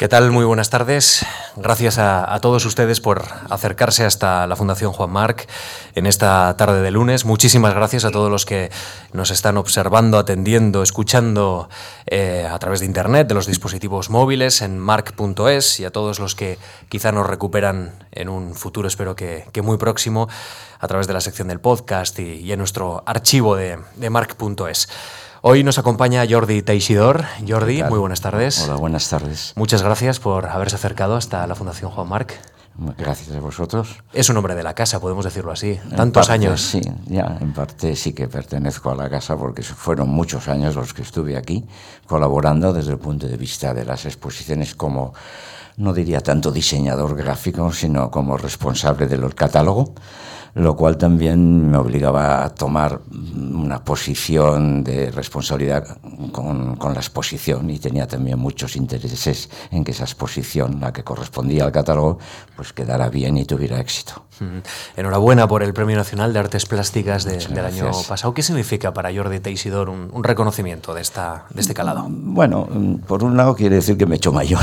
¿Qué tal? Muy buenas tardes. Gracias a, todos ustedes por acercarse hasta la Fundación Juan Marc en esta tarde de lunes. Muchísimas gracias a todos los que nos están observando, atendiendo, escuchando eh, a través de Internet, de los dispositivos móviles en marc.es y a todos los que quizá nos recuperan en un futuro, espero que, muy próximo, a través de la sección del podcast y, en nuestro archivo de, de marc.es. Hoy nos acompaña Jordi Teixidor. Jordi, muy buenas tardes. Hola, buenas tardes. Muchas gracias por haberse acercado hasta la Fundación Juan Marc. Gracias a vosotros. Es un hombre de la casa, podemos decirlo así. Tantos años. Sí, ya, en parte sí que pertenezco a la casa porque fueron muchos años los que estuve aquí colaborando desde el punto de vista de las exposiciones como, no diría tanto diseñador gráfico, sino como responsable del catálogo lo cual también me obligaba a tomar una posición de responsabilidad con, con, la exposición y tenía también muchos intereses en que esa exposición, la que correspondía al catálogo, pues quedara bien y tuviera éxito. Enhorabuena por el Premio Nacional de Artes Plásticas del año pasado. ¿Qué significa para Jordi Teixidor un, un, reconocimiento de, esta, de este calado? Bueno, por un lado quiere decir que me he hecho mayor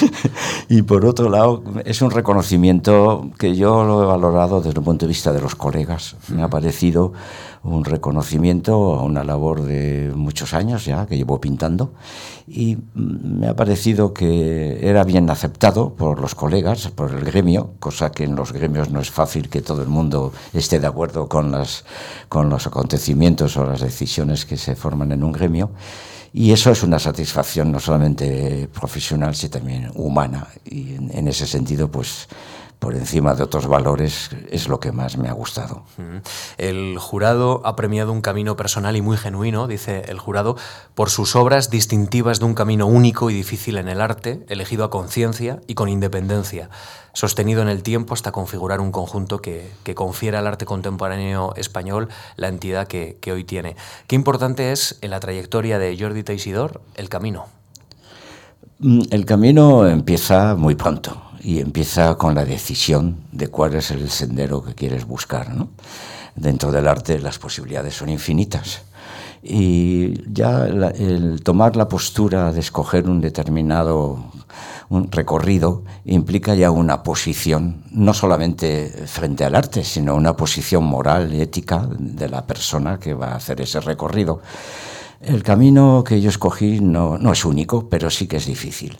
y por otro lado es un reconocimiento que yo lo he valorado desde el punto de vista de los colegas. Me ha parecido un reconocimiento a una labor de muchos años ya que llevo pintando y me ha parecido que era bien aceptado por los colegas, por el gremio, cosa que en los gremios no es fácil que todo el mundo esté de acuerdo con, las, con los acontecimientos o las decisiones que se forman en un gremio. Y eso es una satisfacción no solamente profesional, sino también humana. Y en, en ese sentido, pues por encima de otros valores es lo que más me ha gustado. El jurado ha premiado un camino personal y muy genuino, dice el jurado, por sus obras distintivas de un camino único y difícil en el arte, elegido a conciencia y con independencia, sostenido en el tiempo hasta configurar un conjunto que, confiera al arte contemporáneo español la entidad que, que hoy tiene. Qué importante es en la trayectoria de Jordi Teixidor el camino. Mm, el camino empieza muy pronto y empieza con la decisión de cuál es el sendero que quieres buscar. ¿no? Dentro del arte las posibilidades son infinitas. Y ya el tomar la postura de escoger un determinado recorrido implica ya una posición, no solamente frente al arte, sino una posición moral ética de la persona que va a hacer ese recorrido. El camino que yo escogí no, no es único, pero sí que es difícil.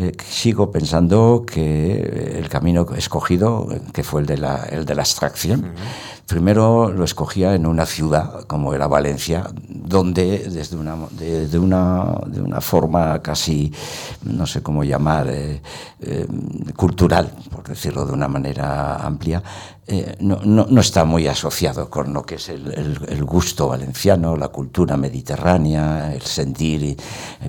Eh, sigo pensando que el camino escogido, que fue el de la, el de la abstracción, primero lo escogía en una ciudad como era Valencia, donde desde una, de, una, de una forma casi, no sé cómo llamar, eh, eh, cultural, por decirlo de una manera amplia, no, no, no, está muy asociado con lo que es el, el, gusto valenciano, la cultura mediterránea, el sentir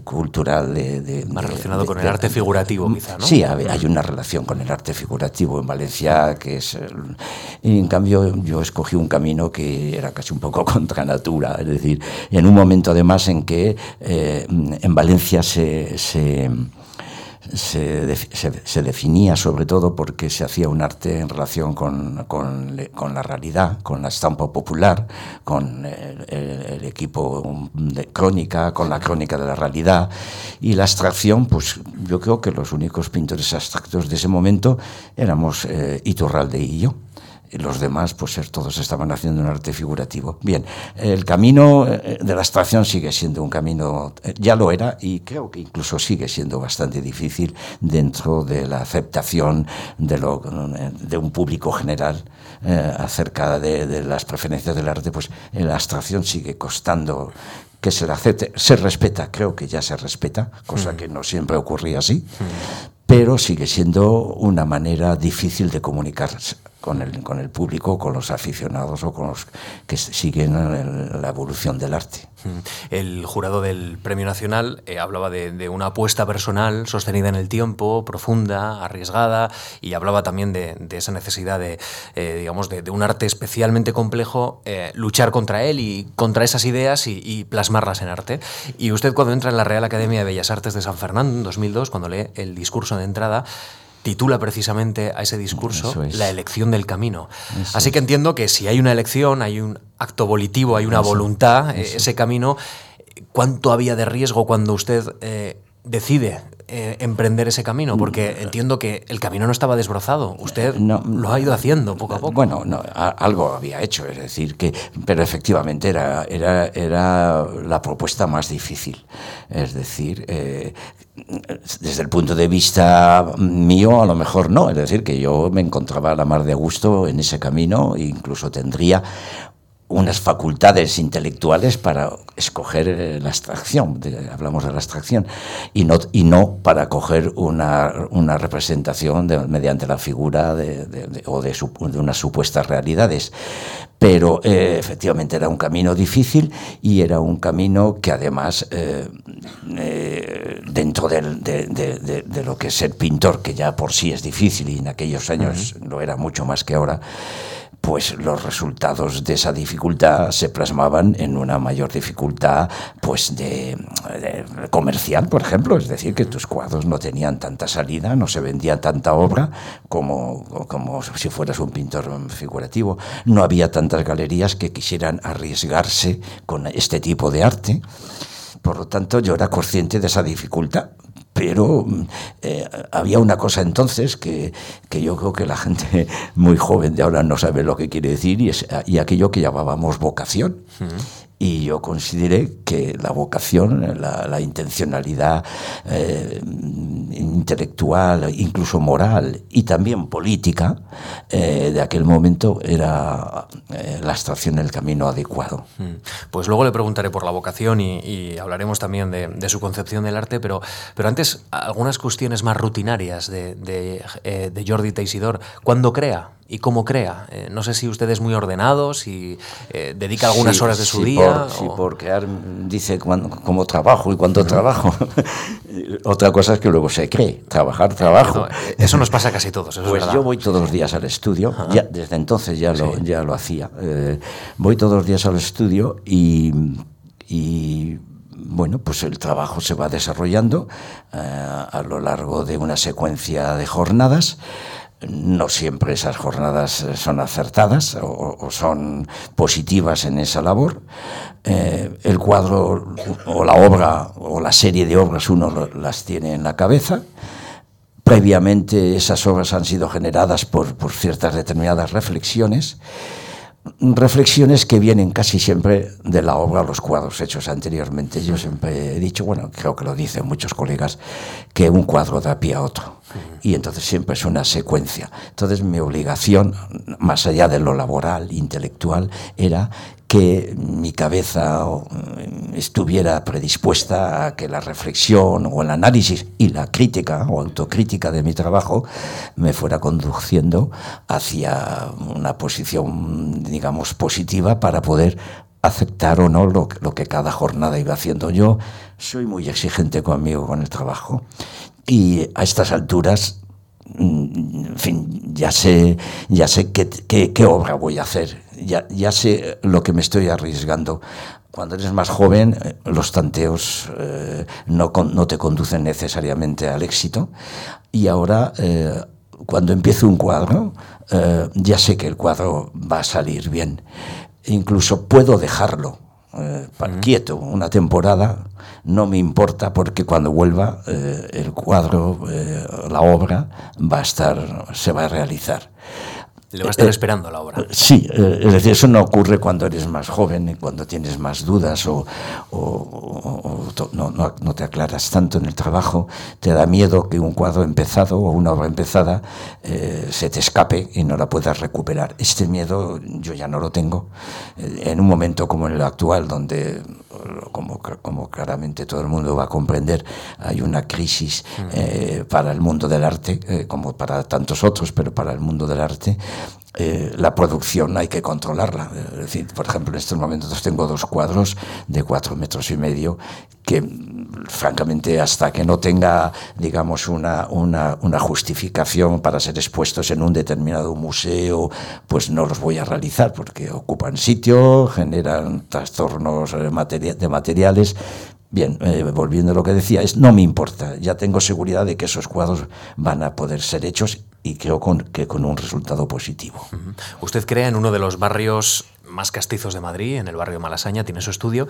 cultural de... de Más relacionado con el arte figurativo, mm, quizá, ¿no? Sí, hay una relación con el arte figurativo en Valencia que es... Y en cambio yo escogí un camino que era casi un poco contra natura, es decir, en un momento además en que eh, en Valencia se, se se, se, definía sobre todo porque se hacía un arte en relación con, con, la realidad, con la estampa popular, con el, el, equipo de crónica, con la crónica de la realidad. Y la abstracción, pues yo creo que los únicos pintores abstractos de ese momento éramos eh, Iturralde y yo los demás, pues todos estaban haciendo un arte figurativo. Bien, el camino eh, de la abstracción sigue siendo un camino, eh, ya lo era, y creo que incluso sigue siendo bastante difícil dentro de la aceptación de, lo, de un público general eh, acerca de, de, las preferencias del arte, pues la abstracción sigue costando que se la acepte, se respeta, creo que ya se respeta, cosa mm. que no siempre ocurría así, mm. pero sigue siendo una manera difícil de comunicarse con el, con el público, con los aficionados o con los que siguen la evolución del arte. El jurado del Premio Nacional eh, hablaba de, una apuesta personal sostenida en el tiempo, profunda, arriesgada, y hablaba también de, de esa necesidad de, eh, digamos, de, un arte especialmente complejo, eh, luchar contra él y contra esas ideas y, y, plasmarlas en arte. Y usted cuando entra en la Real Academia de Bellas Artes de San Fernando en 2002, cuando lee el discurso de entrada, titula precisamente a ese discurso La elección del camino. Así que entiendo que si hay una elección, hay un acto volitivo, hay una voluntad, ese camino, ¿cuánto había de riesgo cuando usted eh, decide eh, emprender ese camino? Porque entiendo que el camino no estaba desbrozado. Usted lo ha ido haciendo poco a poco. Bueno, no, algo había hecho, es decir, que, pero efectivamente era, era, era la propuesta más difícil. Es decir, eh, desde el punto de vista mío, a lo mejor no. Es decir, que yo me encontraba a la mar de gusto en ese camino, e incluso tendría unas facultades intelectuales para escoger eh, la abstracción, hablamos de la abstracción, y no, y no para coger una, una representación mediante la figura de, o de, unas supuestas realidades. Pero eh, efectivamente era un camino difícil y era un camino que además, eh, dentro de, lo que es ser pintor, que ya por sí es difícil y en aquellos años lo era mucho más que ahora, pues los resultados de esa dificultad se plasmaban en una mayor dificultad pues de, comercial, por ejemplo, es decir, que tus cuadros no tenían tanta salida, no se vendía tanta obra como, como si fueras un pintor figurativo, no había tantas galerías que quisieran arriesgarse con este tipo de arte. Por lo tanto, yo era consciente de esa dificultad, pero eh, había una cosa entonces que, que, yo creo que la gente muy joven de ahora no sabe lo que quiere decir y, es, y aquello que llamábamos vocación. Y yo consideré que la vocación, la, intencionalidad eh, intelectual, incluso moral y también política eh, de aquel momento era eh, la estación el camino adecuado. Mm. Pues luego le preguntaré por la vocación y, hablaremos también de, su concepción del arte, pero, pero antes algunas cuestiones más rutinarias de, de, de Jordi Teisidor. ¿Cuándo crea? Y cómo crea. Eh, no sé si usted es muy ordenado, si eh, dedica algunas horas de su día. sí, por crear, dice cómo trabajo y cuánto trabajo. Otra cosa es que luego se cree, trabajar, trabajo. Eh, eso nos pasa a casi todos. pues yo voy todos los días al estudio, ya, desde entonces ya lo, ya lo hacía. voy todos los días al estudio y, y bueno, pues el trabajo se va desarrollando a lo largo de una secuencia de jornadas. No siempre esas jornadas eh, son acertadas o, son positivas en esa labor. Eh, el cuadro o la obra o la serie de obras uno las tiene en la cabeza. Previamente esas obras han sido generadas por, por ciertas determinadas reflexiones reflexiones que vienen casi siempre de la obra, los cuadros hechos anteriormente. Yo siempre he dicho, bueno, creo que lo dicen muchos colegas, que un cuadro da pie a otro. Y entonces siempre es una secuencia. Entonces mi obligación, más allá de lo laboral, intelectual, era que mi cabeza estuviera predispuesta a que la reflexión o el análisis y la crítica o autocrítica de mi trabajo me fuera conduciendo hacia una posición, digamos, positiva para poder aceptar o no lo, lo que cada jornada iba haciendo. Yo soy muy exigente conmigo, con el trabajo, y a estas alturas mm, en fin, ya sé, ya sé qué, obra voy a hacer ya, ya sé lo que me estoy arriesgando. Cuando eres más joven, eh, los tanteos eh, no, no, te conducen necesariamente al éxito. Y ahora, eh, cuando empiezo un cuadro, ya sé que el cuadro va a salir bien. Incluso puedo dejarlo quieto una temporada, no me importa porque cuando vuelva el cuadro, la obra, va a estar, se va a realizar. Le va a estar eh, esperando la obra. Sí, eh, es decir, eso no ocurre cuando eres más joven y cuando tienes más dudas o, no, no, te aclaras tanto en el trabajo, te da miedo que un cuadro empezado o una obra empezada eh, se te escape y no la puedas recuperar. Este miedo yo ya no lo tengo. En un momento como en el actual, donde como, como claramente todo el mundo va a comprender, hay una crisis mm. eh, para el mundo del arte, eh, como para tantos otros, pero para el mundo del arte, eh, la producción hay que controlarla. Es decir, por ejemplo, en estos momentos tengo dos cuadros de cuatro metros y medio que, francamente, hasta que no tenga, digamos, una, una, justificación para ser expuestos en un determinado museo, pues no los voy a realizar porque ocupan sitio, generan trastornos de materiales Bien, eh, volviendo a lo que decía, es no me importa, ya tengo seguridad de que esos cuadros van a poder ser hechos y creo con, que con un resultado positivo. Usted crea en uno de los barrios más castizos de Madrid, en el barrio Malasaña, tiene su estudio.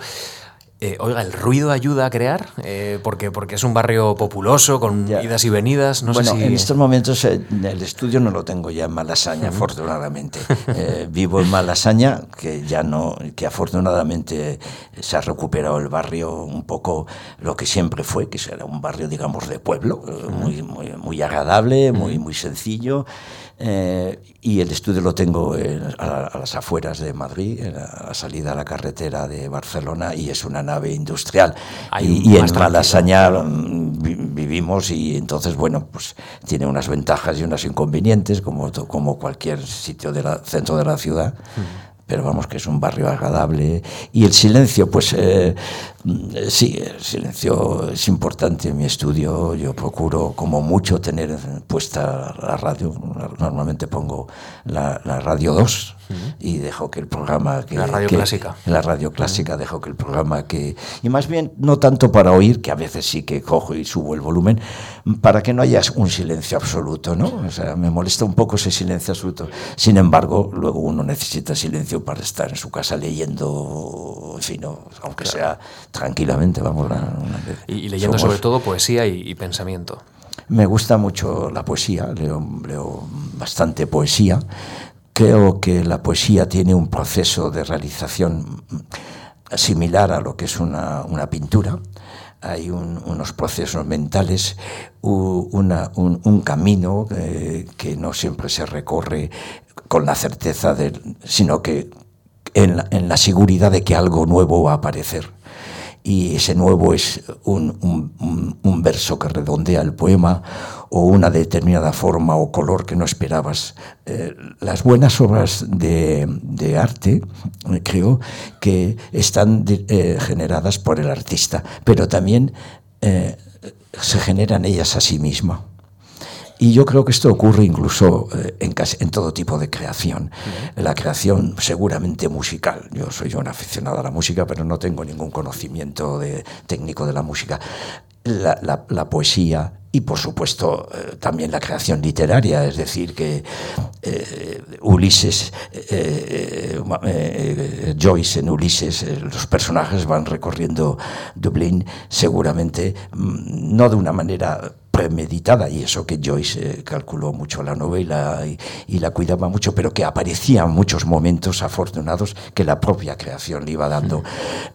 Eh, oiga, ¿el ruido ayuda a crear? Eh, porque, porque es un barrio populoso, con idas y venidas. No bueno, sé si... en estos momentos el estudio no lo tengo ya en Malasaña, afortunadamente. vivo en Malasaña, que ya no, que afortunadamente se ha recuperado el barrio un poco lo que siempre fue, que era un barrio, digamos, de pueblo, muy, muy, muy agradable, muy, muy sencillo. Eh, y el estudio lo tengo a, las afueras de Madrid, a la salida a la carretera de Barcelona, y es una nave industrial. y, en Malasaña mm, vivimos y entonces, bueno, pues tiene unas ventajas y unos inconvenientes, como, como cualquier sitio del centro de la ciudad pero vamos que es un barrio agradable. Y el silencio, pues eh, sí, el silencio es importante en mi estudio. Yo procuro como mucho tener puesta la radio. Normalmente pongo la, radio 2 y dejo que el programa... Que, la radio clásica. La radio clásica, dejo que el programa que... Y más bien, no tanto para oír, que a veces sí que cojo y subo el volumen, para que no haya un silencio absoluto, ¿no? O sea, me molesta un poco ese silencio absoluto. Sin embargo, luego uno necesita silencio para estar en su casa leyendo, en fin, aunque sea tranquilamente, vamos. y, leyendo sobre todo poesía y, pensamiento. Me gusta mucho la poesía, leo, leo bastante poesía. Creo que la poesía tiene un proceso de realización similar a lo que es una, pintura. Hay unos procesos mentales, un, camino eh, que no siempre se recorre con la certeza, de, sino que en en la seguridad de que algo nuevo va a aparecer y ese nuevo es un, un, verso que redondea el poema o una determinada forma o color que no esperabas. Eh, las buenas obras de, arte, creo, que están eh, generadas por el artista, pero también eh, se generan ellas a sí mismas. Y yo creo que esto ocurre incluso eh, en, en todo tipo de creación. La creación seguramente musical. Yo soy un aficionado a la música, pero no tengo ningún conocimiento de, técnico de la música. La, poesía y por supuesto eh, también la creación literaria, es decir, que eh, Ulises, Joyce en Ulises, los personajes van recorriendo Dublín seguramente mm, no de una manera premeditada, y eso que Joyce eh, calculó mucho la novela y, la cuidaba mucho, pero que aparecían muchos momentos afortunados que la propia creación le iba dando.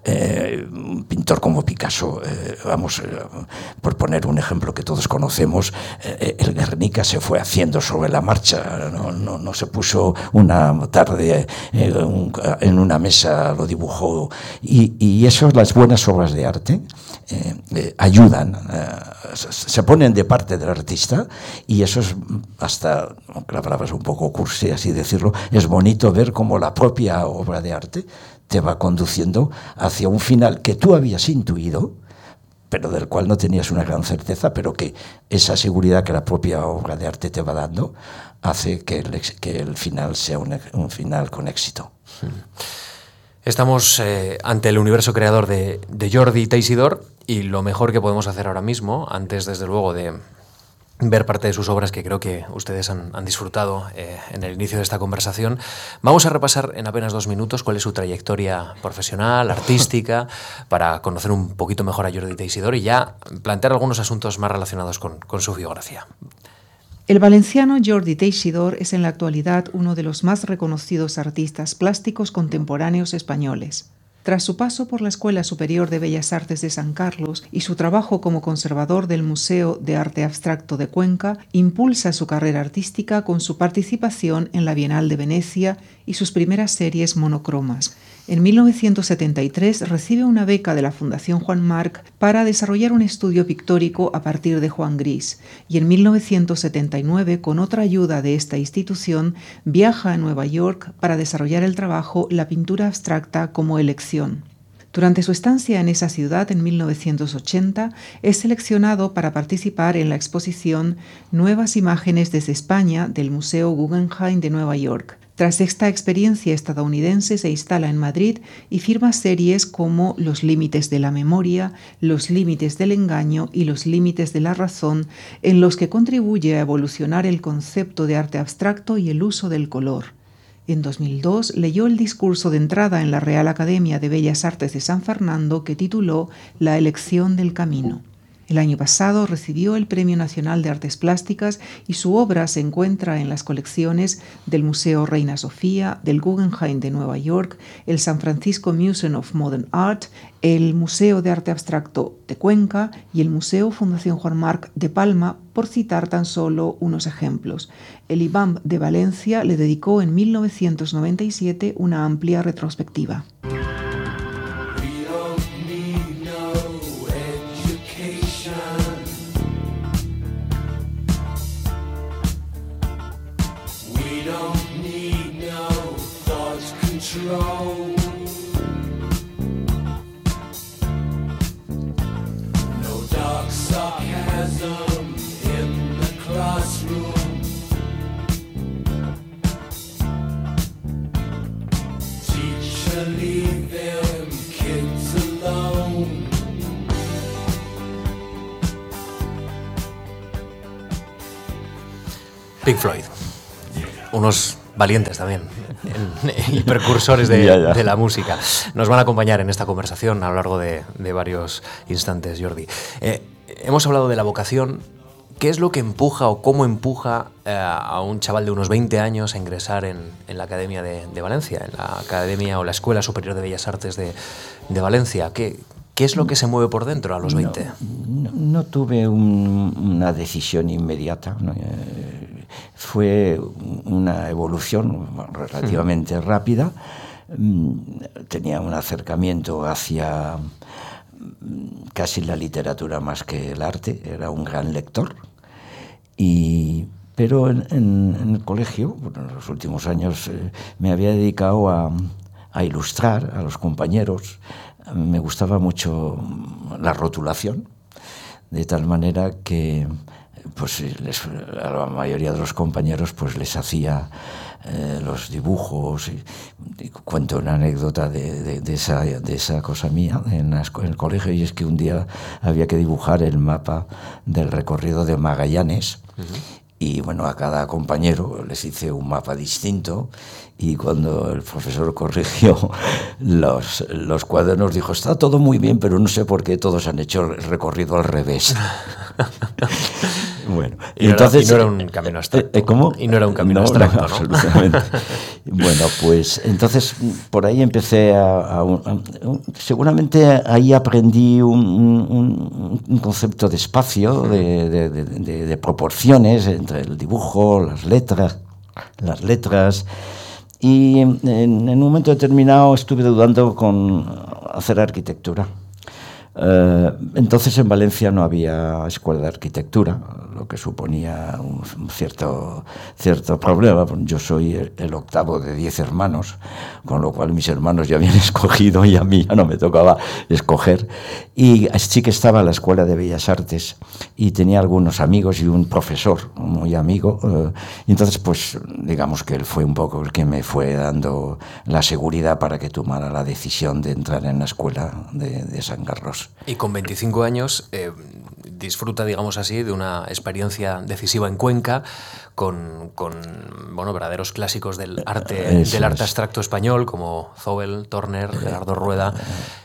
Eh, un pintor como Picasso, eh, vamos, por poner un ejemplo que todos conocemos, el Guernica se fue haciendo sobre la marcha, no, no, se puso una tarde en una mesa, lo dibujó, y, y eso, las buenas obras de arte, ayudan, se ponen de parte del artista y eso es hasta, aunque la palabra es un poco cursi así decirlo, es bonito ver cómo la propia obra de arte te va conduciendo hacia un final que tú habías intuido, pero del cual no tenías una gran certeza, pero que esa seguridad que la propia obra de arte te va dando hace que el, que el final sea un, un final con éxito. Estamos eh, ante el universo creador de, de Jordi Teisidor y lo mejor que podemos hacer ahora mismo, antes desde luego de ver parte de sus obras que creo que ustedes han, disfrutado eh, en el inicio de esta conversación, vamos a repasar en apenas dos minutos cuál es su trayectoria profesional, artística, para conocer un poquito mejor a Jordi Teisidor y ya plantear algunos asuntos más relacionados con, con su biografía. El valenciano Jordi Teixidor es en la actualidad uno de los más reconocidos artistas plásticos contemporáneos españoles. Tras su paso por la Escuela Superior de Bellas Artes de San Carlos y su trabajo como conservador del Museo de Arte Abstracto de Cuenca, impulsa su carrera artística con su participación en la Bienal de Venecia y sus primeras series monocromas, en 1973 recibe una beca de la Fundación Juan Marc para desarrollar un estudio pictórico a partir de Juan Gris y en 1979, con otra ayuda de esta institución, viaja a Nueva York para desarrollar el trabajo La pintura abstracta como elección. Durante su estancia en esa ciudad en 1980, es seleccionado para participar en la exposición Nuevas Imágenes desde España del Museo Guggenheim de Nueva York, tras esta experiencia estadounidense se instala en Madrid y firma series como Los límites de la memoria, Los límites del engaño y Los límites de la razón, en los que contribuye a evolucionar el concepto de arte abstracto y el uso del color. En 2002 leyó el discurso de entrada en la Real Academia de Bellas Artes de San Fernando que tituló La elección del camino. El año pasado recibió el Premio Nacional de Artes Plásticas y su obra se encuentra en las colecciones del Museo Reina Sofía, del Guggenheim de Nueva York, el San Francisco Museum of Modern Art, el Museo de Arte Abstracto de Cuenca y el Museo Fundación Juan Marc de Palma, por citar tan solo unos ejemplos. El IBAM de Valencia le dedicó en 1997 una amplia retrospectiva. Pink Floyd. Unos valientes también y precursores de, la música. Nos van a acompañar en esta conversación a lo largo de, varios instantes, Jordi. Eh, hemos hablado de la vocación. ¿Qué es lo que empuja o cómo empuja eh, a un chaval de unos 20 años a ingresar en, la Academia de, Valencia, en la Academia o la Escuela Superior de Bellas Artes de, Valencia? ¿Qué, ¿Qué es lo que se mueve por dentro a los 20? No, tuve una decisión inmediata. Eh, fue una evolución relativamente rápida. Mm, tenía un acercamiento hacia mm, casi la literatura más que el arte, era un gran lector. Y, pero en, el colegio, en los últimos años, eh, me había dedicado a, a ilustrar a los compañeros. Me gustaba mucho la rotulación, de tal manera que pues les, a la mayoría de los compañeros pues les hacía eh, los dibujos y, cuento una anécdota de, de, esa, de esa cosa mía en, el colegio. Y es que un día había que dibujar el mapa del recorrido de Magallanes. Y bueno, a cada compañero les hice un mapa distinto. Y cuando el profesor corrigió los, los cuadernos dijo, está todo muy bien, pero no sé por qué todos han hecho el recorrido al revés. Bueno, y entonces. No era, un camino abstracto. Eh, eh, ¿Cómo? Y no era un camino abstracto. absolutamente. bueno, pues entonces por ahí empecé a. seguramente ahí aprendí un, un, concepto de espacio, de, de, de, proporciones entre el dibujo, las letras, las letras. Y en, en un momento determinado estuve dudando con hacer arquitectura. Eh, entonces en Valencia no había escuela de arquitectura, lo que suponía un, cierto, cierto problema. Yo soy el, octavo de diez hermanos, con lo cual mis hermanos ya habían escogido y a mí ya no me tocaba escoger. Y sí que estaba la Escuela de Bellas Artes y tenía algunos amigos y un profesor muy amigo. Eh, y entonces, pues digamos que él fue un poco el que me fue dando la seguridad para que tomara la decisión de entrar en la escuela de, de San Carlos. Y con 25 años eh, disfruta, digamos así, de una experiencia decisiva en Cuenca con, bueno, verdaderos clásicos del arte, del arte abstracto español como Zobel, Turner, Gerardo Rueda.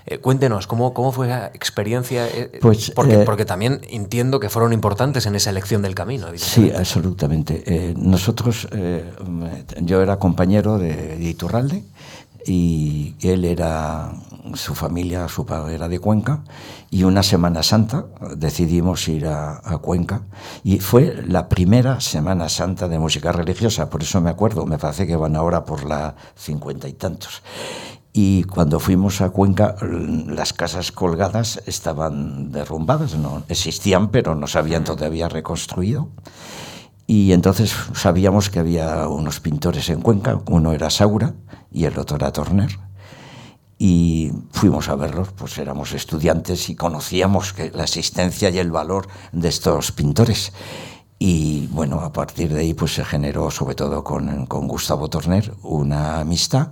Eh, cuéntenos, ¿cómo, ¿cómo fue esa experiencia? Eh, pues, porque, porque también entiendo que fueron importantes en esa elección del camino. Sí, absolutamente. nosotros, yo era compañero de Iturralde y él era, su familia, su padre era de Cuenca, y una Semana Santa decidimos ir a, Cuenca, y fue la primera Semana Santa de música religiosa, por eso me acuerdo, me parece que van ahora por la cincuenta y tantos. Y cuando fuimos a Cuenca, las casas colgadas estaban derrumbadas, no existían, pero no se habían todavía reconstruido. Y entonces sabíamos que había unos pintores en Cuenca, uno era Saura y el otro era Torner. Y fuimos a verlos, pues éramos estudiantes y conocíamos que la existencia y el valor de estos pintores. Y bueno, a partir de ahí pues se generó, sobre todo con, con Gustavo Torner, una amistad,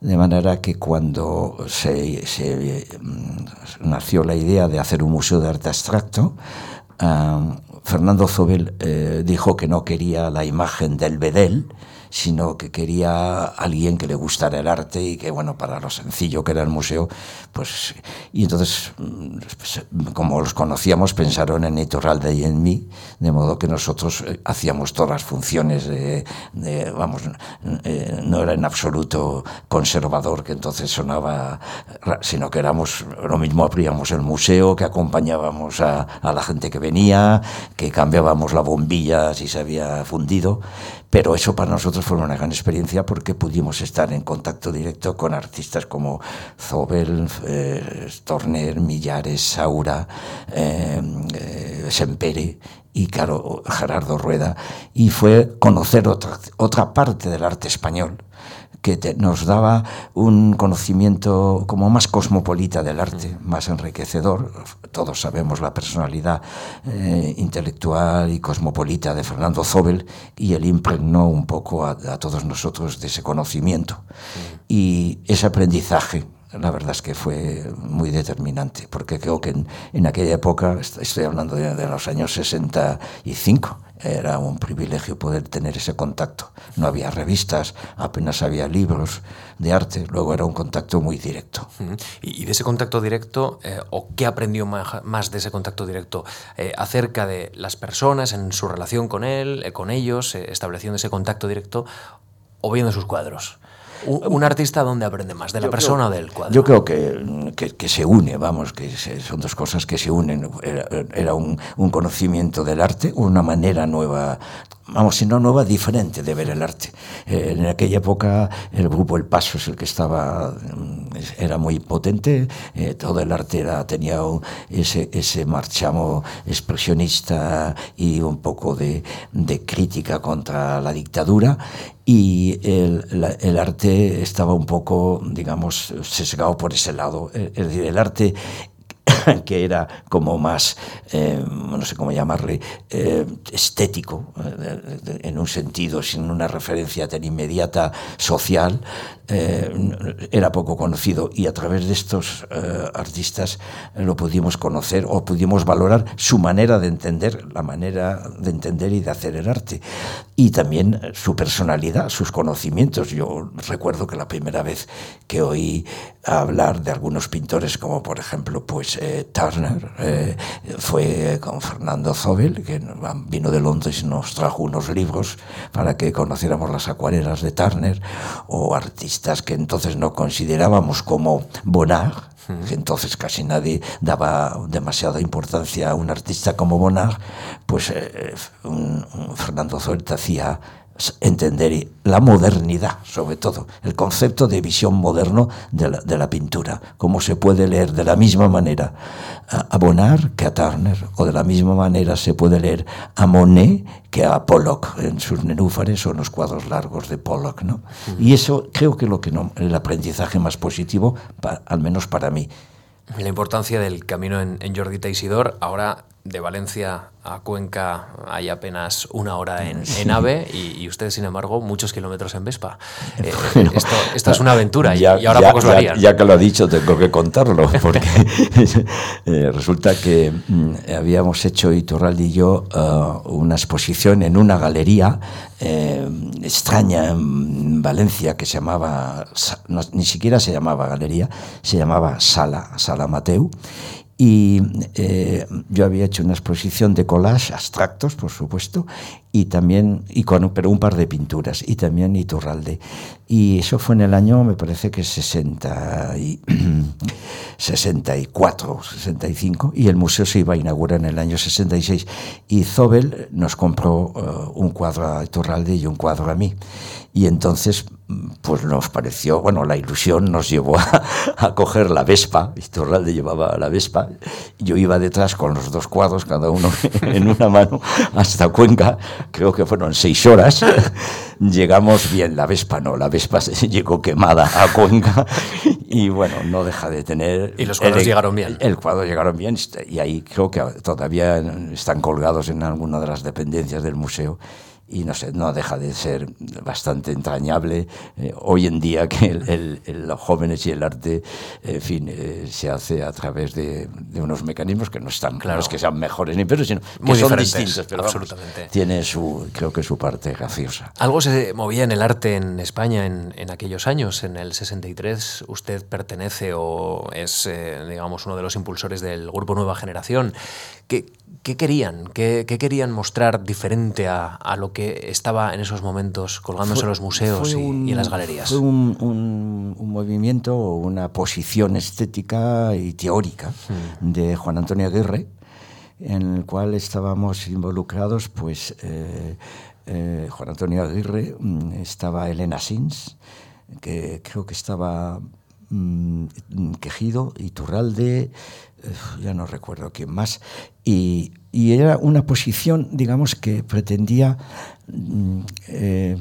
de manera que cuando se, se mm, nació la idea de hacer un museo de arte abstracto, Fernando Zobel eh, dijo que no quería la imagen del Bedel, sino que quería alguien que le gustara el arte y que, bueno, para lo sencillo que era el museo, pues... Y entonces, mm, pues, como los conocíamos, pensaron en Iturralde y en mí, de modo que nosotros eh, hacíamos todas las funciones de, vamos, eh, no era en absoluto conservador, que entonces sonaba, sino que éramos, lo mismo abríamos el museo, que acompañábamos a, a la gente que venía, que cambiábamos la bombilla si se había fundido, pero eso para nosotros fue una gran experiencia porque pudimos estar en contacto directo con artistas como Zobel, eh, Storner, Millares, Saura, eh, eh, Sempere y claro, Gerardo Rueda, y fue conocer otra, otra parte del arte español que nos daba un conocimiento como más cosmopolita del arte, más enriquecedor. Todos sabemos la personalidad eh, intelectual y cosmopolita de Fernando Zobel y él impregnó un poco a, todos nosotros de ese conocimiento. Y ese aprendizaje la verdad es que fue muy determinante, porque creo que en, aquella época, estoy hablando de, de, los años 65, era un privilegio poder tener ese contacto. No había revistas, apenas había libros de arte, luego era un contacto muy directo. Y de ese contacto directo, eh, o qué aprendió más de ese contacto directo eh, acerca de las personas en su relación con él, eh, con ellos, estableciendo ese contacto directo, o viendo sus cuadros? ¿Un, artista dónde aprende más? ¿De la persona o del cuadro? Yo creo que, que, se une, vamos, que son dos cosas que se unen. Era, un, un, conocimiento del arte, una manera nueva vamos, si no nueva, diferente de ver el arte. Eh, en aquella época el grupo El Paso es el que estaba, mm, era muy potente, eh, todo el arte era, tenía ese, ese marchamo expresionista y un poco de, de crítica contra la dictadura y el, el, arte estaba un poco, digamos, sesgado por ese lado. Es decir, el arte que era como más, eh, no sé cómo llamarle, eh, estético, eh, en un sentido, sin una referencia tan inmediata social, era poco conocido y a través de estos artistas lo pudimos conocer o pudimos valorar su manera de entender, la manera de entender y de hacer el arte y también su personalidad, sus conocimientos. Yo recuerdo que la primera vez que oí hablar de algunos pintores como por ejemplo pues Turner, eh, fue con Fernando Zobel, que vino de Londres y nos trajo unos libros para que conociéramos las acuarelas de Turner, o artistas que entonces no considerábamos como Bonnard, que entonces casi nadie daba demasiada importancia a un artista como Bonnard, pues eh, Fernando Zobel hacía entender la modernidad, sobre todo, el concepto de visión moderno de la, de la pintura, cómo se puede leer de la misma manera a, Bonnard que a Turner, o de la misma manera se puede leer a Monet que a Pollock en sus nenúfares o en los cuadros largos de Pollock. ¿no? Y eso creo que es lo que no, el aprendizaje más positivo, al menos para mí. La importancia del camino en, en Jordi Teixidor. Ahora de Valencia a Cuenca hay apenas una hora en, AVE y, ustedes, sin embargo, muchos kilómetros en Vespa. Eh, esto, es una aventura y, ahora pocos lo harían. Ya que lo ha dicho, tengo que contarlo, porque eh, resulta que mm, habíamos hecho, Iturralde y yo, uh, una exposición en una galería eh, extraña en Valencia que se llamaba, ni siquiera se llamaba galería, se llamaba Sala, Sala Mateu, y eh, yo había hecho una exposición de collage, abstractos, por supuesto, y también, y con, pero un par de pinturas, y también Iturralde. Y eso fue en el año, me parece que 60 y, 64, 65, y el museo se iba a inaugurar en el año 66. Y Zobel nos compró uh, un cuadro a Iturralde y un cuadro a mí. Y entonces, pues nos pareció, bueno, la ilusión nos llevó a, coger la Vespa, Iturralde llevaba la Vespa, yo iba detrás con los dos cuadros, cada uno en una mano, hasta Cuenca, creo que fueron seis horas, llegamos bien, la Vespa no, la Vespa llegó quemada a Cuenca, y bueno, no deja de tener... Y los cuadros llegaron bien. El cuadro llegaron bien, y ahí creo que todavía están colgados en alguna de las dependencias del museo, y no sé, no deja de ser bastante entrañable eh, hoy en día que los jóvenes y el arte, en fin, eh, se hace a través de, unos mecanismos que no están, claro. que sean mejores ni peores, sino que son distintos, pero absolutamente. tiene su, creo que su parte graciosa. Algo se movía en el arte en España en, en aquellos años, en el 63, usted pertenece o es, eh, digamos, uno de los impulsores del grupo Nueva Generación. ¿Qué, qué querían? ¿Qué, ¿Qué, querían mostrar diferente a, a, lo que estaba en esos momentos colgándose en los museos y, y, en las galerías? Fue un, un, un movimiento, una posición estética y teórica hmm. de Juan Antonio Aguirre, en el cual estábamos involucrados, pues eh, eh, Juan Antonio Aguirre, mm, estaba Elena Sins, que creo que estaba mmm, Quejido, Iturralde, ya no recuerdo quién más, y, era una posición, digamos, que pretendía mm, eh,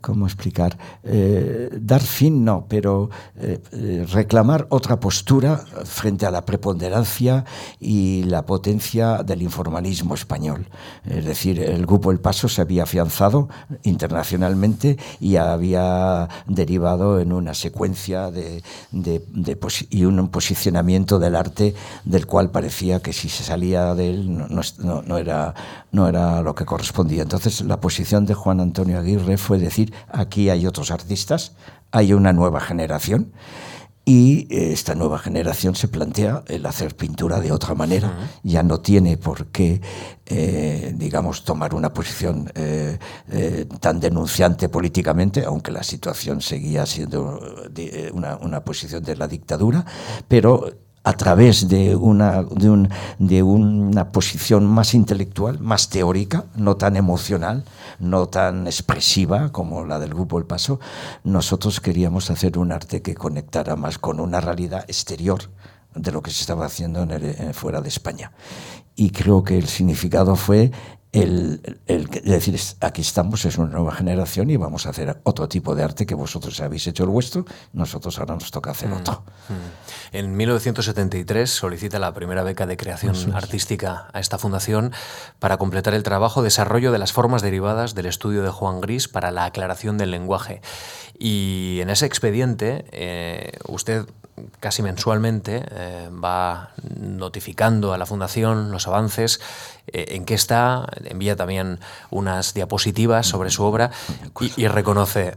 ¿cómo explicar? Eh, dar fin, no, pero eh, eh, reclamar otra postura frente a la preponderancia y la potencia del informalismo español. Es decir, el grupo El Paso se había afianzado internacionalmente y había derivado en una secuencia de, y un posicionamiento del arte del cual parecía que si se salía de él no, era, no era lo que correspondía. Entonces, la posición de Juan Antonio Aguirre fue de decir, aquí hay otros artistas, hay una nueva generación y eh, esta nueva generación se plantea el hacer pintura de otra manera. Ya no tiene por qué, eh, digamos, tomar una posición eh, eh, tan denunciante políticamente, aunque la situación seguía siendo una, una posición de la dictadura, pero a través de una, de, un, de una posición más intelectual, más teórica, no tan emocional, no tan expresiva como la del grupo El Paso, nosotros queríamos hacer un arte que conectara más con una realidad exterior de lo que se estaba haciendo en el, fuera de España. Y creo que el significado fue el, el, decir, aquí estamos, es una nueva generación y vamos a hacer otro tipo de arte que vosotros habéis hecho el vuestro, nosotros ahora nos toca hacer mm, otro. Mm. En 1973 solicita la primera beca de creación artística a esta fundación para completar el trabajo desarrollo de las formas derivadas del estudio de Juan Gris para la aclaración del lenguaje. Y en ese expediente eh, usted casi mensualmente eh, va notificando a la Fundación los avances, eh, en qué está, envía también unas diapositivas sobre su obra y, y reconoce,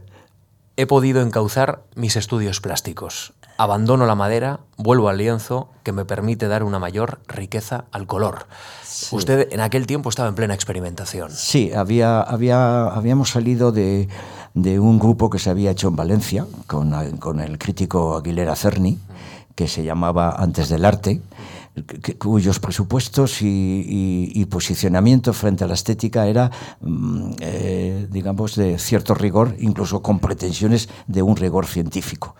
he podido encauzar mis estudios plásticos. Abandono la madera, vuelvo al lienzo, que me permite dar una mayor riqueza al color. Sí. Usted en aquel tiempo estaba en plena experimentación. Sí, había, había, habíamos salido de, de un grupo que se había hecho en Valencia con, con el crítico Aguilera Cerny, que se llamaba Antes del Arte, cuyos presupuestos y, y, y, posicionamiento frente a la estética era, mm, eh, digamos, de cierto rigor, incluso con pretensiones de un rigor científico.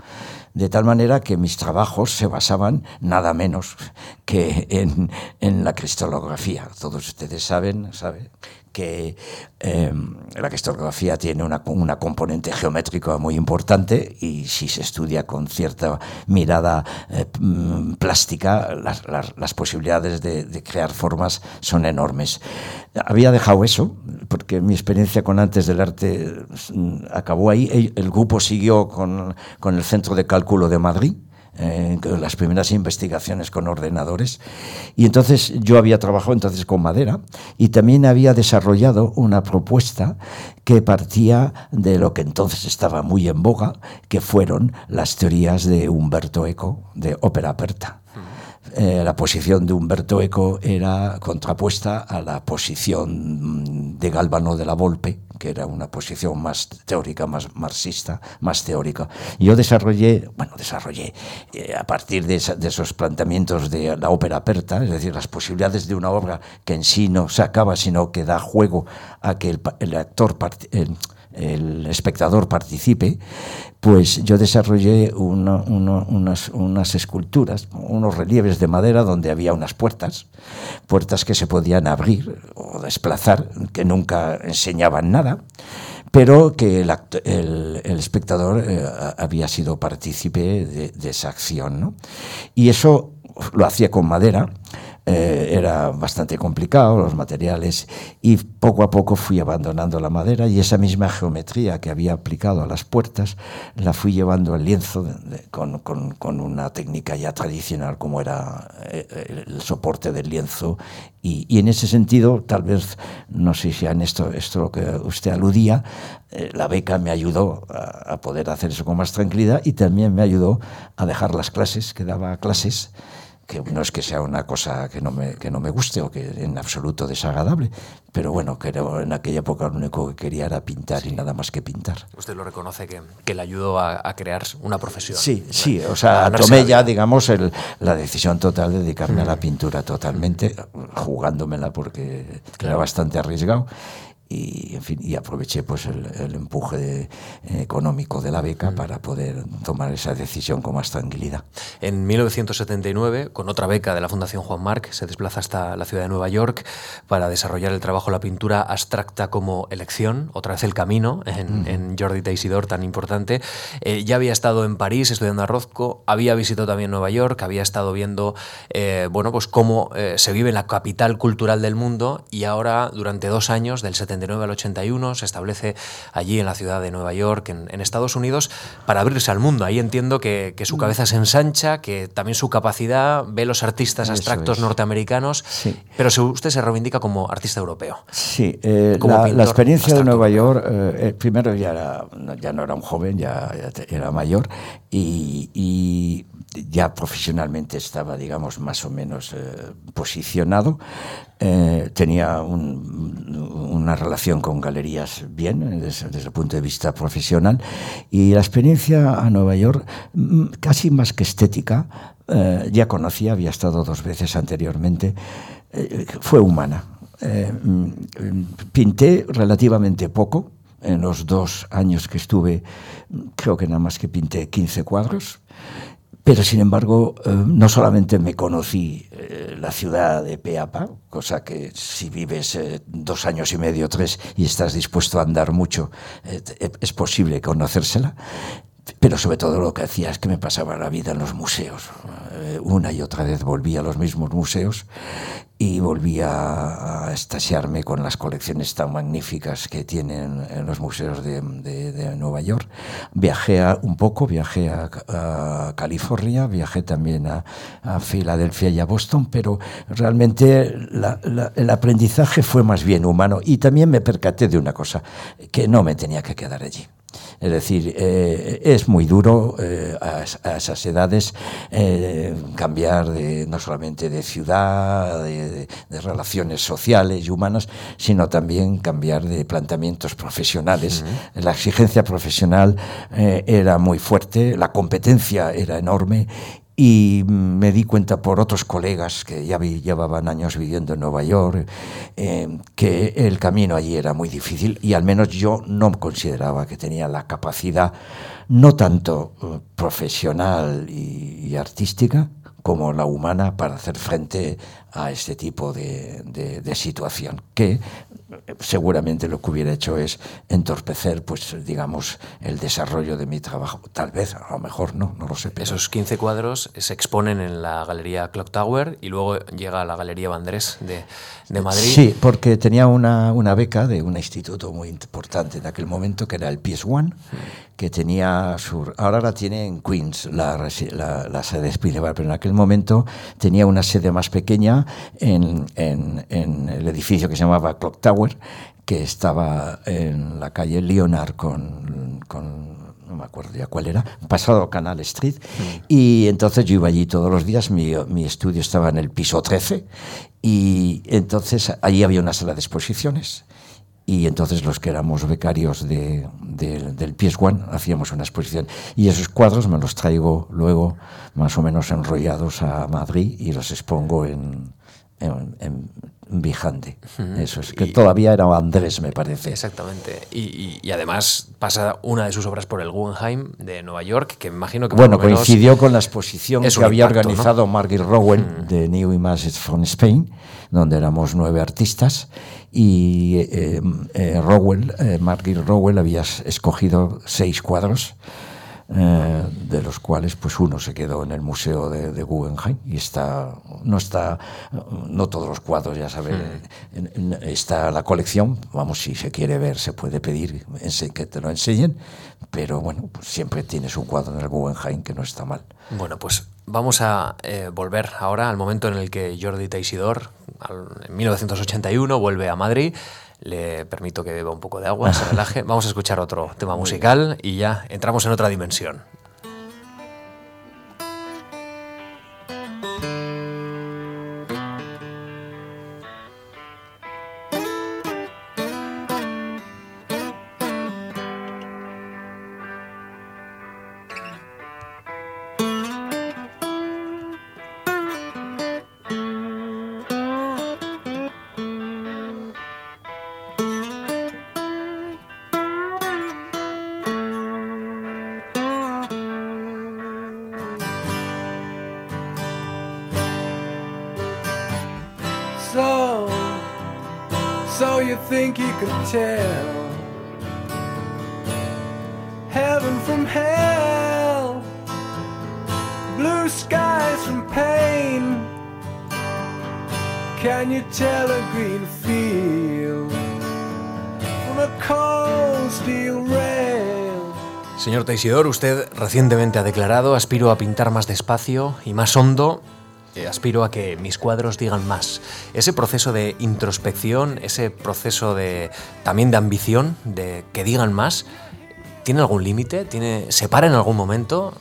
De tal manera que mis trabajos se basaban nada menos que en, en la cristalografía. Todos ustedes saben, que eh, la cristalografía tiene una, una, componente geométrica muy importante y si se estudia con cierta mirada eh, mm, plástica, las, las, las posibilidades de, de, crear formas son enormes. Había dejado eso, porque mi experiencia con Antes del Arte mm, acabó ahí. El grupo siguió con, con el Centro de Cálculo de Madrid, eh, las primeras investigaciones con ordenadores. Y entonces yo había trabajado entonces con madera y también había desarrollado una propuesta que partía de lo que entonces estaba muy en boga, que fueron las teorías de Humberto Eco de ópera aperta. Eh, la posición de Humberto Eco era contrapuesta a la posición de Galvano de la Volpe, que era una posición más teórica, más marxista, más teórica. Yo desarrollé, bueno, desarrollé eh, a partir de, esos planteamientos de la ópera aperta, es decir, las posibilidades de una obra que en sí no se acaba, sino que da juego a que el, el actor, el, el espectador participe, pues yo desarrollé una, una, unas, esculturas, unos relieves de madera donde había unas puertas, puertas que se podían abrir o desplazar, que nunca enseñaban nada, pero que el espectador eh, había sido partícipe de, de esa acción. ¿no? Y eso lo hacía con madera, eh, era bastante complicado, los materiales, y poco a poco fui abandonando la madera y esa misma geometría que había aplicado a las puertas la fui llevando al lienzo con, con, una técnica ya tradicional como era eh, el soporte del lienzo. Y, y, en ese sentido, tal vez, no sé si en esto, esto lo que usted aludía, eh, la beca me ayudó a, a poder hacer eso con más tranquilidad y también me ayudó a dejar las clases, que daba clases que no es que sea una cosa que no me, que no me guste o que en absoluto desagradable, pero bueno, que en aquella época lo único que quería era pintar y nada más que pintar. Usted lo reconoce que, que le ayudó a, a, crear una profesión. Sí, sí, o sea, tomé ya, digamos, el, la decisión total de dedicarme a la mm. pintura totalmente, jugándomela porque claro. era bastante arriesgado y, en fin, y aproveché pues el, el empuje de, eh, económico de la beca mm. para poder tomar esa decisión con más tranquilidad. En 1979, con otra beca de la Fundación Juan Marc, se desplaza hasta la ciudad de Nueva York para desarrollar el trabajo La pintura abstracta como elección, otra vez el camino en, mm. en Jordi Teixidor, tan importante. Eh, ya había estado en París estudiando a Rozco, había visitado también Nueva York, había estado viendo eh, bueno, pues cómo eh, se vive en la capital cultural del mundo y ahora, durante dos años, del 79 79 al 81, se establece allí en la ciudad de Nueva York, en, en Estados Unidos, para abrirse al mundo. Ahí entiendo que, que, su mm. cabeza se ensancha, que también su capacidad ve los artistas abstractos es. norteamericanos, sí. pero usted se reivindica como artista europeo. Sí, eh, la, la, experiencia de Nueva York, eh, primero ya, era, ya no era un joven, ya, ya era mayor, y, y ya profesionalmente estaba, digamos, más o menos eh, posicionado. Eh, tenía un, una relación con galerías bien, eh, desde, desde, el punto de vista profesional. Y la experiencia a Nueva York, mm, casi más que estética, eh, ya conocía, había estado dos veces anteriormente, eh, fue humana. Eh, mm, pinté relativamente poco, en los dos años que estuve, creo que nada más que pinté 15 cuadros. Pero, sin embargo, eh, no solamente me conocí eh, la ciudad de Peapa, cosa que si vives eh, dos años y medio, tres, y estás dispuesto a andar mucho, es posible conocérsela, pero sobre todo lo que hacía es que me pasaba la vida en los museos. Eh, una y otra vez volvía a los mismos museos y volvía a estasiarme con las colecciones tan magníficas que tienen en los museos de, Nueva York. Viajé a, un poco, viajé a, California, viajé también a, Filadelfia y a Boston, pero realmente el aprendizaje fue más bien humano y también me percaté de una cosa, que no me tenía que quedar allí. Es decir, eh, es muy duro eh, a, a, esas edades eh, cambiar de, no solamente de ciudad, de, de, de, relaciones sociales y humanas, sino también cambiar de planteamientos profesionales. Uh -huh. La exigencia profesional era muy fuerte, la competencia era enorme y me di cuenta por otros colegas que ya llevaban años viviendo en Nueva York eh, que el camino allí era muy difícil y al menos yo no consideraba que tenía la capacidad no tanto uh, profesional y, artística como la humana para hacer frente a este tipo de, de, de situación que seguramente lo que hubiera hecho es entorpecer, pues digamos, el desarrollo de mi trabajo. Tal vez, a lo mejor no, no lo sé. Esos 15 cuadros se exponen en la galería Clock Tower y luego llega a la galería Vandrés de, de Madrid. Sí, porque tenía una, una, beca de un instituto muy importante en aquel momento, que era el PS1, que tenía su... Ahora la tiene en Queens, la, la, la sede Spielberg, pero en aquel momento tenía una sede más pequeña en, en, en el edificio que se llamaba Clock Tower, que estaba en la calle Leonard con, con no me acuerdo ya cuál era, pasado Canal Street, mm. y entonces yo iba allí todos los días, mi, mi estudio estaba en el piso 13, y entonces allí había una sala de exposiciones, y entonces los que éramos becarios de, de, del PS One hacíamos una exposición. Y esos cuadros me los traigo luego más o menos enrollados a Madrid y los expongo en, en, en Vijande. Uh -huh. Eso es, que y, todavía era Andrés, me parece. Exactamente. Y, y, y, además pasa una de sus obras por el Guggenheim de Nueva York, que me imagino que... Bueno, coincidió con la exposición que había impacto, organizado ¿no? Margaret uh -huh. de New Images from Spain, donde éramos nueve artistas, y eh, eh, Rowell, eh, Margaret Rowell había escogido seis cuadros eh, de los cuales pues uno se quedó en el museo de, Guggenheim y está no está no todos los cuadros ya saben hmm. está la colección. Vamos si se quiere ver se puede pedir que te lo enseñen pero bueno pues siempre tienes un cuadro en el Guggenheim que no está mal. Bueno pues vamos a eh, volver ahora al momento en el que Jordi Teixidor en 1981 vuelve a Madrid le permito que beba un poco de agua, se relaje. Vamos a escuchar otro tema musical y ya entramos en otra dimensión. Señor Teisidor, usted recientemente ha declarado, aspiro a pintar más despacio y más hondo, eh, aspiro a que mis cuadros digan más. Ese proceso de introspección, ese proceso de también de ambición, de que digan más, ¿tiene algún límite? ¿Tiene, ¿Se para en algún momento?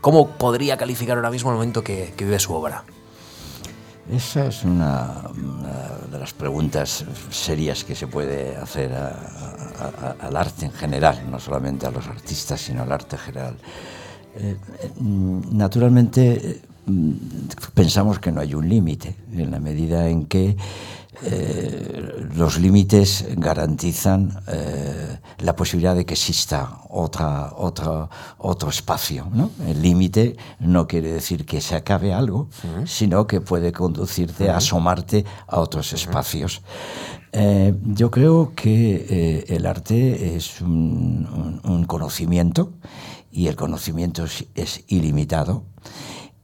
¿Cómo podría calificar ahora mismo el momento que, vive su obra? Esa es una, de las preguntas serias que se puede hacer al arte en general, no solamente a los artistas, sino al arte general. Eh, naturalmente mm, pensamos que no hay un límite, en la medida en que eh, los límites garantizan eh, la posibilidad de que exista otra, otra, otro espacio. El límite no quiere decir que se acabe algo, sino que puede conducirte a asomarte a otros espacios. Eh, yo creo que el arte es un, conocimiento y el conocimiento es, ilimitado.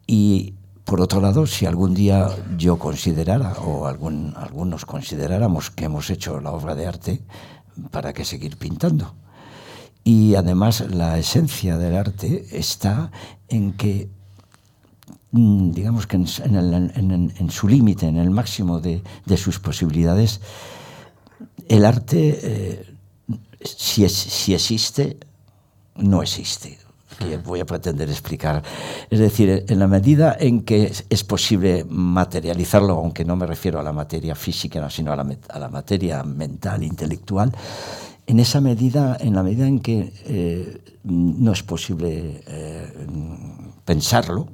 Y por otro lado, si algún día yo considerara o algunos consideráramos que hemos hecho la obra de arte, ¿para qué seguir pintando? Y además la esencia del arte está en que mm, digamos que en, su límite, en el máximo de, sus posibilidades, el arte, eh, si, si existe, no existe que voy a pretender explicar. Es decir, en la medida en que es posible materializarlo, aunque no me refiero a la materia física, sino a la, materia mental, intelectual, en esa medida, en la medida en que eh, no es posible eh, pensarlo,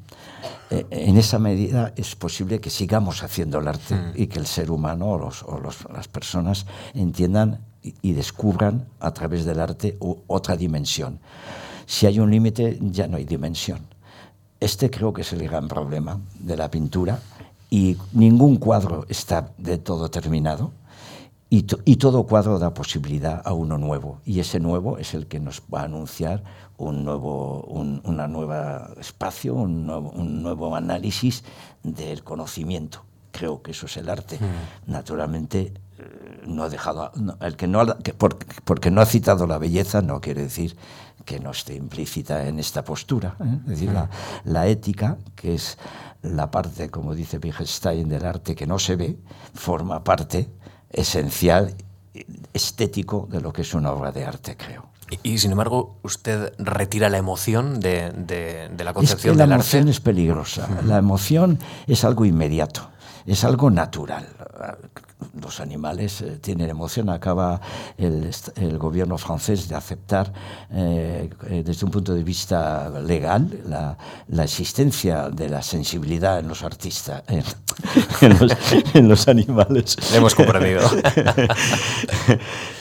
eh, en esa medida es posible que sigamos haciendo el arte mm. y que el ser humano o, los, o las personas entiendan y, descubran a través del arte otra dimensión. Si hay un límite, ya no hay dimensión. Este creo que es el gran problema de la pintura y ningún cuadro está de todo terminado y, todo cuadro da posibilidad a uno nuevo y ese nuevo es el que nos va a anunciar un nuevo un una nueva espacio, un nuevo, análisis del conocimiento. Creo que eso es el arte. Mm. Naturalmente, eh, no ha dejado. el que no, porque, no ha citado la belleza no quiere decir que no esté implícita en esta postura. ¿eh? Es decir, la, la, ética, que es la parte, como dice Wittgenstein, del arte que no se ve, forma parte esencial, estético de lo que es una obra de arte, creo. Y, sin embargo, usted retira la emoción de, de, la concepción es que la emoción es peligrosa. La emoción es algo inmediato, es algo natural los animales eh, tienen emoción. Acaba el, el, gobierno francés de aceptar, eh, eh, desde un punto de vista legal, la, la, existencia de la sensibilidad en los artistas, en, los, en los, animales. hemos comprendido.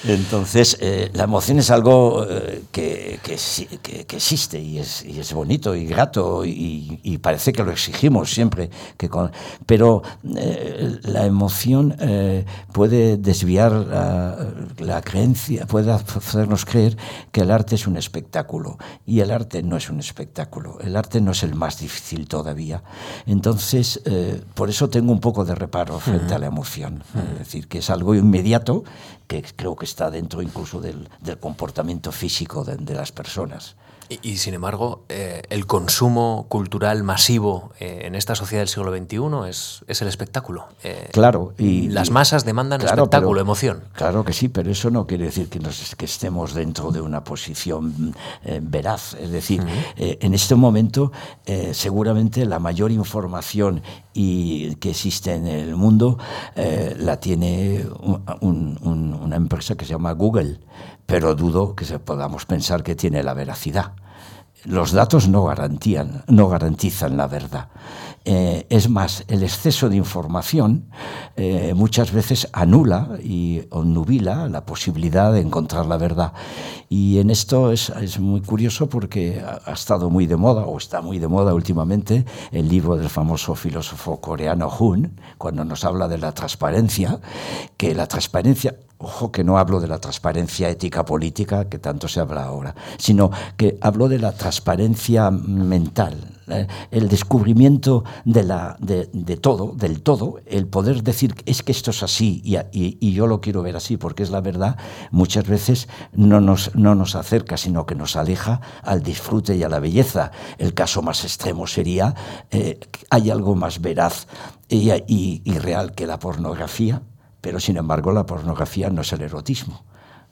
Entonces, la emoción es algo que, que, que, existe y es, y es, bonito y grato y, y, parece que lo exigimos siempre. Que pero la emoción eh, puede desviar la, creencia, puede hacernos creer que el arte es un espectáculo. Y el arte no es un espectáculo. El arte no es el más difícil todavía. Entonces, eh, por eso tengo un poco de reparo frente a la emoción. Es decir, que es algo inmediato que creo que está dentro incluso del, comportamiento físico de las personas. Y, sin embargo, eh, el consumo cultural masivo eh, en esta sociedad del siglo XXI es, es el espectáculo. Eh, claro. Y, las masas demandan espectáculo, emoción. Claro que sí, pero eso no quiere decir que, nos, que estemos dentro de una posición veraz. Es decir, en este momento seguramente la mayor información y que existe en el mundo la tiene una empresa que se llama Google pero dudo que podamos pensar que tiene la veracidad. Los datos no, garantían, no garantizan la verdad. Eh, es más, el exceso de información eh, muchas veces anula y nubila la posibilidad de encontrar la verdad. Y en esto es, es, muy curioso porque ha estado muy de moda, o está muy de moda últimamente, el libro del famoso filósofo coreano Hun, cuando nos habla de la transparencia, que la transparencia Ojo que no hablo de la transparencia ética política que tanto se habla ahora, sino que hablo de la transparencia mental, eh, el descubrimiento de, la, de, todo, del todo, el poder decir es que esto es así y, y, yo lo quiero ver así porque es la verdad, muchas veces no nos, no nos acerca, sino que nos aleja al disfrute y a la belleza. El caso más extremo sería, eh, hay algo más veraz y, y real que la pornografía pero sin embargo la pornografía no es el erotismo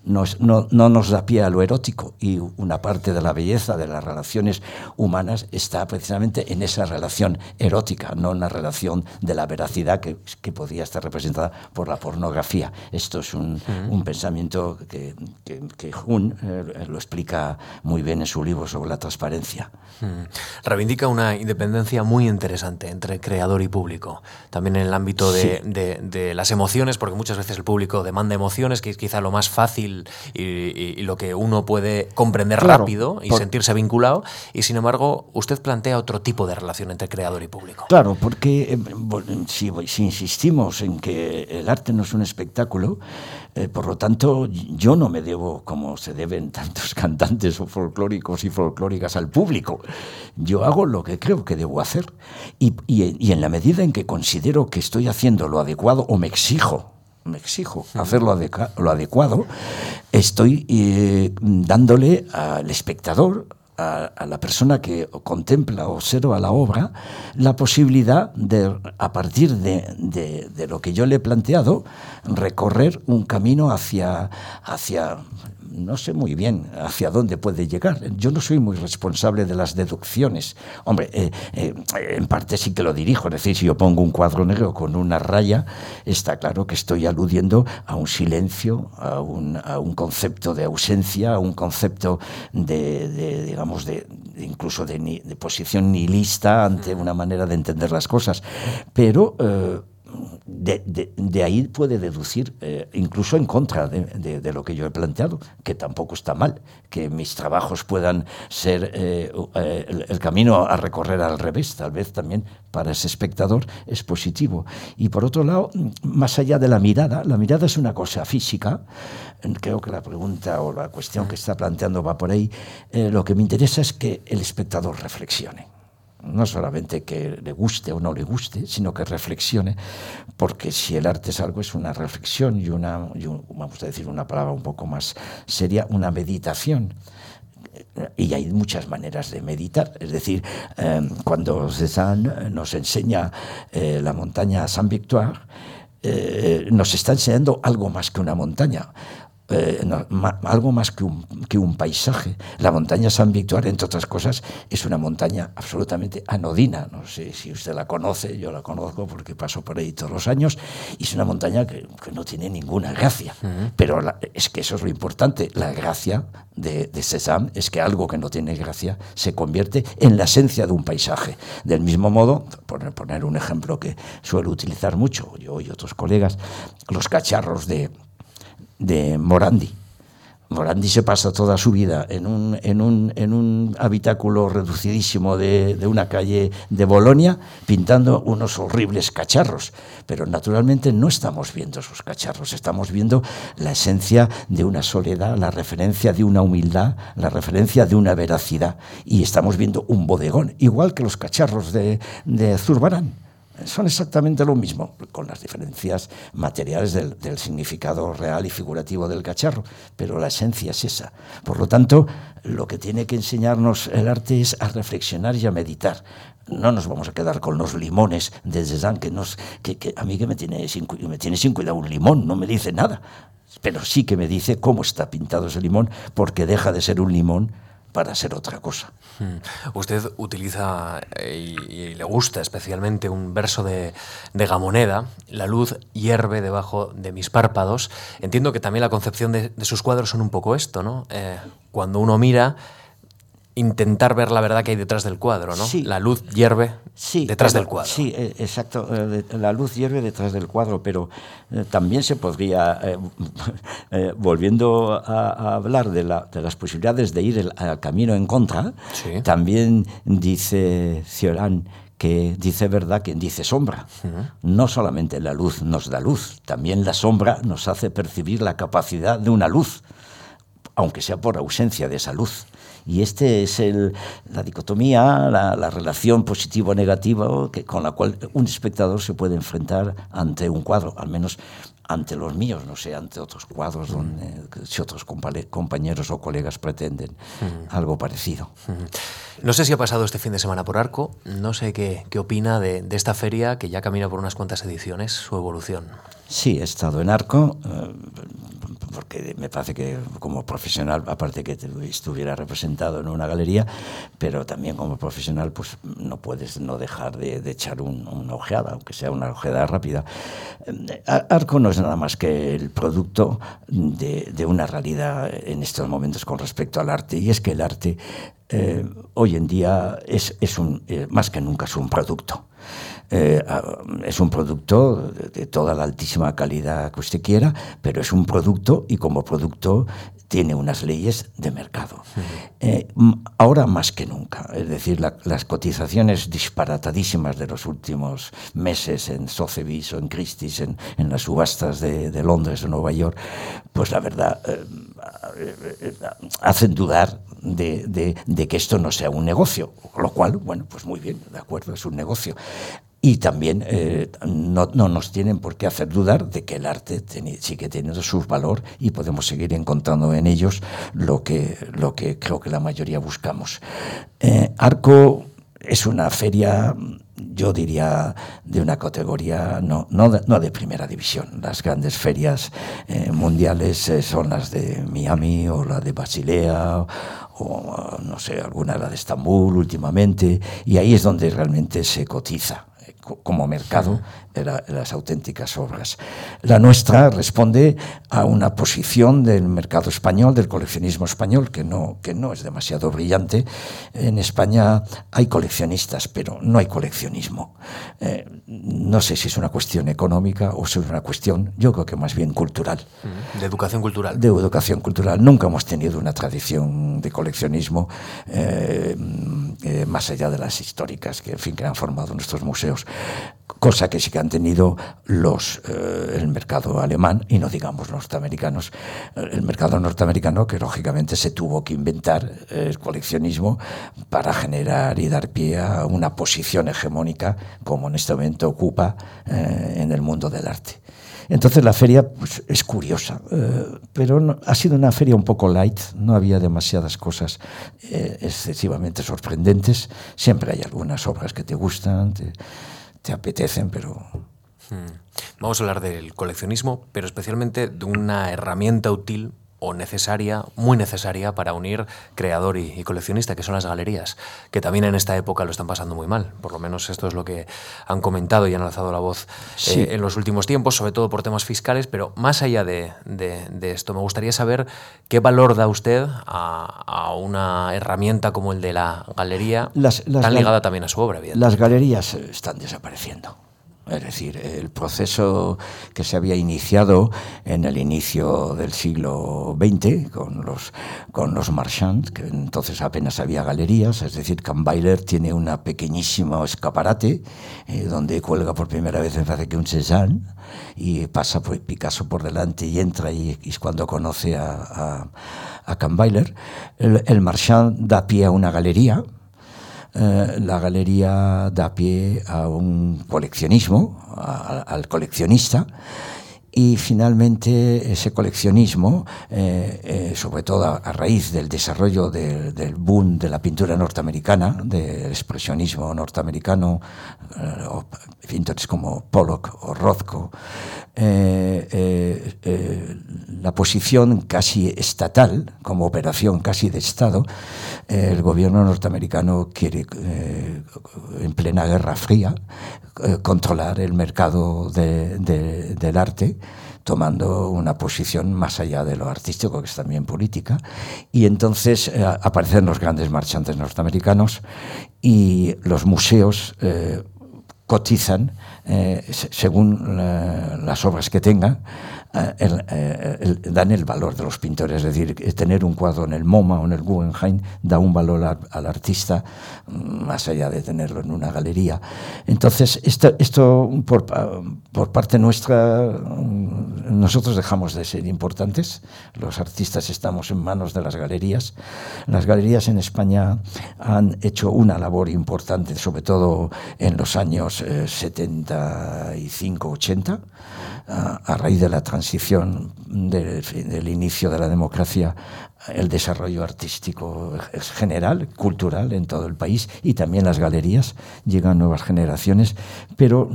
no, no, nos da pie a lo erótico y una parte de la belleza de las relaciones humanas está precisamente en esa relación erótica, no en la relación de la veracidad que, que podría estar representada por la pornografía. Esto es un, un pensamiento que, que, que Jun eh, lo explica muy bien en su libro sobre la transparencia. Reivindica una independencia muy interesante entre creador y público, también en el ámbito de, de, de las emociones, porque muchas veces el público demanda emociones, que es quizá lo más fácil y, lo que uno puede comprender rápido y sentirse vinculado. Y sin embargo, usted plantea otro tipo de relación entre creador y público. Claro, porque eh, si, insistimos en que el arte no es un espectáculo, eh, por lo tanto, yo no me debo, como se deben tantos cantantes o folclóricos y folclóricas, al público. Yo hago lo que creo que debo hacer. Y, y en la medida en que considero que estoy haciendo lo adecuado o me exijo me exijo hacer lo, adecuado, estoy eh, dándole al espectador, a, la persona que contempla o observa la obra, la posibilidad de, a partir de, de, lo que yo le he planteado, recorrer un camino hacia, hacia no sé muy bien hacia dónde puede llegar. Yo no soy muy responsable de las deducciones. Hombre, eh, eh, en parte sí que lo dirijo. Es decir, si yo pongo un cuadro negro con una raya, está claro que estoy aludiendo a un silencio, a un, a un concepto de ausencia, a un concepto de, digamos, de, incluso de, de, posición nihilista ante una manera de entender las cosas. Pero eh, de, ahí puede deducir, eh, incluso en contra de, lo que yo he planteado, que tampoco está mal, que mis trabajos puedan ser eh, eh, el, camino a recorrer al revés, tal vez también para ese espectador es positivo. Y por otro lado, más allá de la mirada, la mirada es una cosa física, creo que la pregunta o la cuestión que está planteando va por ahí, lo que me interesa es que el espectador reflexione no solamente que le guste o no le guste, sino que reflexione, porque si el arte es algo, es una reflexión y una, vamos a decir una palabra un poco más seria, una meditación. Y hay muchas maneras de meditar. Es decir, em, cuando Cézanne nos enseña eh, la montaña Saint-Victoire, eh, nos está enseñando algo más que una montaña. Eh, algo más que un, que un, paisaje. La montaña San Victor, entre otras cosas, es una montaña absolutamente anodina. No sé si usted la conoce, yo la conozco porque paso por ahí todos los años, y es una montaña que, que no tiene ninguna gracia. Pero es que eso es lo importante. La gracia de, de Cézanne es que algo que no tiene gracia se convierte en la esencia de un paisaje. Del mismo modo, por poner un ejemplo que suelo utilizar mucho, yo y otros colegas, los cacharros de de Morandi. Morandi se pasa toda su vida en un, en un, en un habitáculo reducidísimo de, de, una calle de Bolonia pintando unos horribles cacharros. Pero naturalmente no estamos viendo esos cacharros, estamos viendo la esencia de una soledad, la referencia de una humildad, la referencia de una veracidad. Y estamos viendo un bodegón, igual que los cacharros de, de Zurbarán son exactamente lo mismo, con las diferencias materiales del, significado real y figurativo del cacharro, pero la esencia es esa. Por lo tanto, lo que tiene que enseñarnos el arte es a reflexionar y a meditar. No nos vamos a quedar con los limones de Cézanne, que, nos, que, a mí me tiene, sin, me tiene sin cuidado un limón, no me dice nada, pero sí que me dice cómo está pintado ese limón, porque deja de ser un limón para ser otra cosa. Hmm. Usted utiliza y, y, le gusta especialmente un verso de, de, Gamoneda, la luz hierve debajo de mis párpados. Entiendo que también la concepción de, de sus cuadros son un poco esto, ¿no? Eh, cuando uno mira, intentar ver la verdad que hay detrás del cuadro, ¿no? Sí. La luz hierve sí, detrás pero, del cuadro. Sí, eh, exacto. Eh, la luz hierve detrás del cuadro, pero eh, también se podría, eh, eh, volviendo a, a hablar de, la, de, las posibilidades de ir el, al camino en contra, sí. también dice Cioran que dice verdad quien dice sombra. Uh -huh. No solamente la luz nos da luz, también la sombra nos hace percibir la capacidad de una luz, aunque sea por ausencia de esa luz. Y este es el, la dicotomía, la, la relación positivo-negativa que, con la cual un espectador se puede enfrentar ante un cuadro, al menos ante los míos, no sé, ante otros cuadros mm. donde si otros compañeros o colegas pretenden mm. algo parecido. Mm. No sé si ha pasado este fin de semana por Arco, no sé qué, qué opina de, de, esta feria que ya camina por unas cuantas ediciones, su evolución. Sí, he estado en Arco, eh, porque me parece que como profesional, aparte que estuviera representado en una galería, pero también como profesional, pues no puedes no dejar de, echar un, una ojeada, aunque sea una ojeada rápida. Eh, Arco no es nada más que el producto de, de una realidad en estos momentos con respecto al arte, y es que el arte eh, hoy en día es, es un, eh, más que nunca es un producto. Eh, es un producto de, toda la altísima calidad que usted quiera, pero es un producto y como producto tiene unas leyes de mercado. Eh, ahora más que nunca, es decir, la, las cotizaciones disparatadísimas de los últimos meses en Sotheby's o en Christie's, en, en las subastas de, de, Londres o Nueva York, pues la verdad eh, eh, hacen dudar de, de, de que esto no sea un negocio, lo cual, bueno, pues muy bien, de acuerdo, es un negocio. Y también eh, no, no, nos tienen por qué hacer dudar de que el arte sigue teniendo su valor y podemos seguir encontrando en ellos lo que, lo que creo que la mayoría buscamos. Eh, Arco es una feria, yo diría, de una categoría no, no, de, no de primera división. Las grandes ferias eh, mundiales son las de Miami o la de Basilea o, no sé, alguna la de Estambul últimamente, y ahí es donde realmente se cotiza como mercado era las auténticas obras. La nuestra responde a una posición del mercado español, del coleccionismo español, que no, que no es demasiado brillante. En España hay coleccionistas, pero no hay coleccionismo. Eh, no sé si es una cuestión económica o si es una cuestión, yo creo que más bien cultural. De educación cultural. De educación cultural. Nunca hemos tenido una tradición de coleccionismo eh, eh, más allá de las históricas que, en fin, que han formado nuestros museos cosa que sí que han tenido los eh, el mercado alemán y no digamos norteamericanos el mercado norteamericano que lógicamente se tuvo que inventar eh, el coleccionismo para generar y dar pie a una posición hegemónica como en este momento ocupa eh, en el mundo del arte entonces la feria pues, es curiosa, eh, pero no, ha sido una feria un poco light, no había demasiadas cosas eh, excesivamente sorprendentes. Siempre hay algunas obras que te gustan, te, te apetecen, pero... Hmm. Vamos a hablar del coleccionismo, pero especialmente de una herramienta útil o necesaria, muy necesaria para unir creador y, y, coleccionista, que son las galerías, que también en esta época lo están pasando muy mal. Por lo menos esto es lo que han comentado y han alzado la voz sí. eh, en los últimos tiempos, sobre todo por temas fiscales, pero más allá de, de, de esto, me gustaría saber qué valor da usted a, a, una herramienta como el de la galería, las, las tan ligada también a su obra. Las galerías están desapareciendo Es decir, el proceso que se había iniciado en el inicio del siglo XX con los, con los marchands, que entonces apenas había galerías, es decir, Kahnweiler tiene un pequeñísimo escaparate eh, donde cuelga por primera vez, me parece que un Cézanne, y pasa pues, Picasso por delante y entra y, es cuando conoce a, a, el marchand da pie a una galería, eh, la galería da pie a un coleccionismo, al coleccionista, y finalmente ese coleccionismo, eh, eh, sobre todo a, raíz del desarrollo de, del boom de la pintura norteamericana, del expresionismo norteamericano, pintores como Pollock o Rothko, la posición casi estatal, como operación casi de Estado, el gobierno norteamericano quiere, en plena Guerra Fría, controlar el mercado de, de, del arte tomando una posición más allá de lo artístico, que es también política. Y entonces eh, aparecen los grandes marchantes norteamericanos y los museos eh, cotizan eh, según la, las obras que tengan eh, el, eh, el, dan el valor de los pintores, es decir, tener un cuadro en el MoMA o en el Guggenheim da un valor al, al artista mm, más allá de tenerlo en una galería. Entonces, esto, esto por, por parte nuestra, mm, nosotros dejamos de ser importantes, los artistas estamos en manos de las galerías. Las galerías en España han hecho una labor importante, sobre todo en los años eh, 75-80, a, a raíz de la transición transición del, inicio de la democracia, el desarrollo artístico general, cultural en todo el país y también las galerías, llegan nuevas generaciones, pero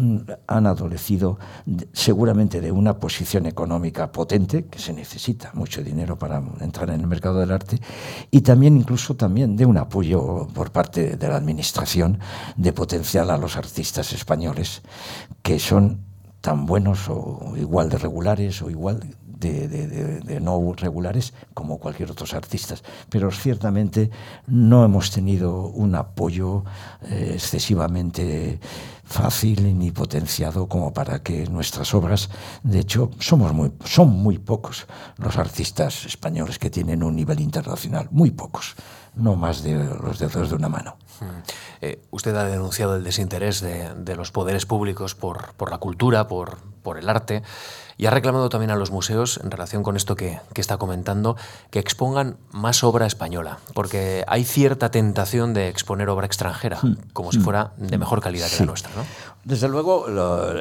han adolecido seguramente de una posición económica potente, que se necesita mucho dinero para entrar en el mercado del arte, y también incluso también de un apoyo por parte de la administración de potencial a los artistas españoles, que son tan buenos o igual de regulares o igual de, no regulares como cualquier otros artistas. Pero ciertamente no hemos tenido un apoyo eh, excesivamente fácil ni potenciado como para que nuestras obras, de hecho, somos muy, son muy pocos los artistas españoles que tienen un nivel internacional, muy pocos, no más de los dedos de una mano. Eh, usted ha denunciado el desinterés de, de los poderes públicos por, por la cultura, por, por, el arte, y ha reclamado también a los museos, en relación con esto que, que, está comentando, que expongan más obra española, porque hay cierta tentación de exponer obra extranjera, como si fuera de mejor calidad que la nuestra. ¿no? Desde luego,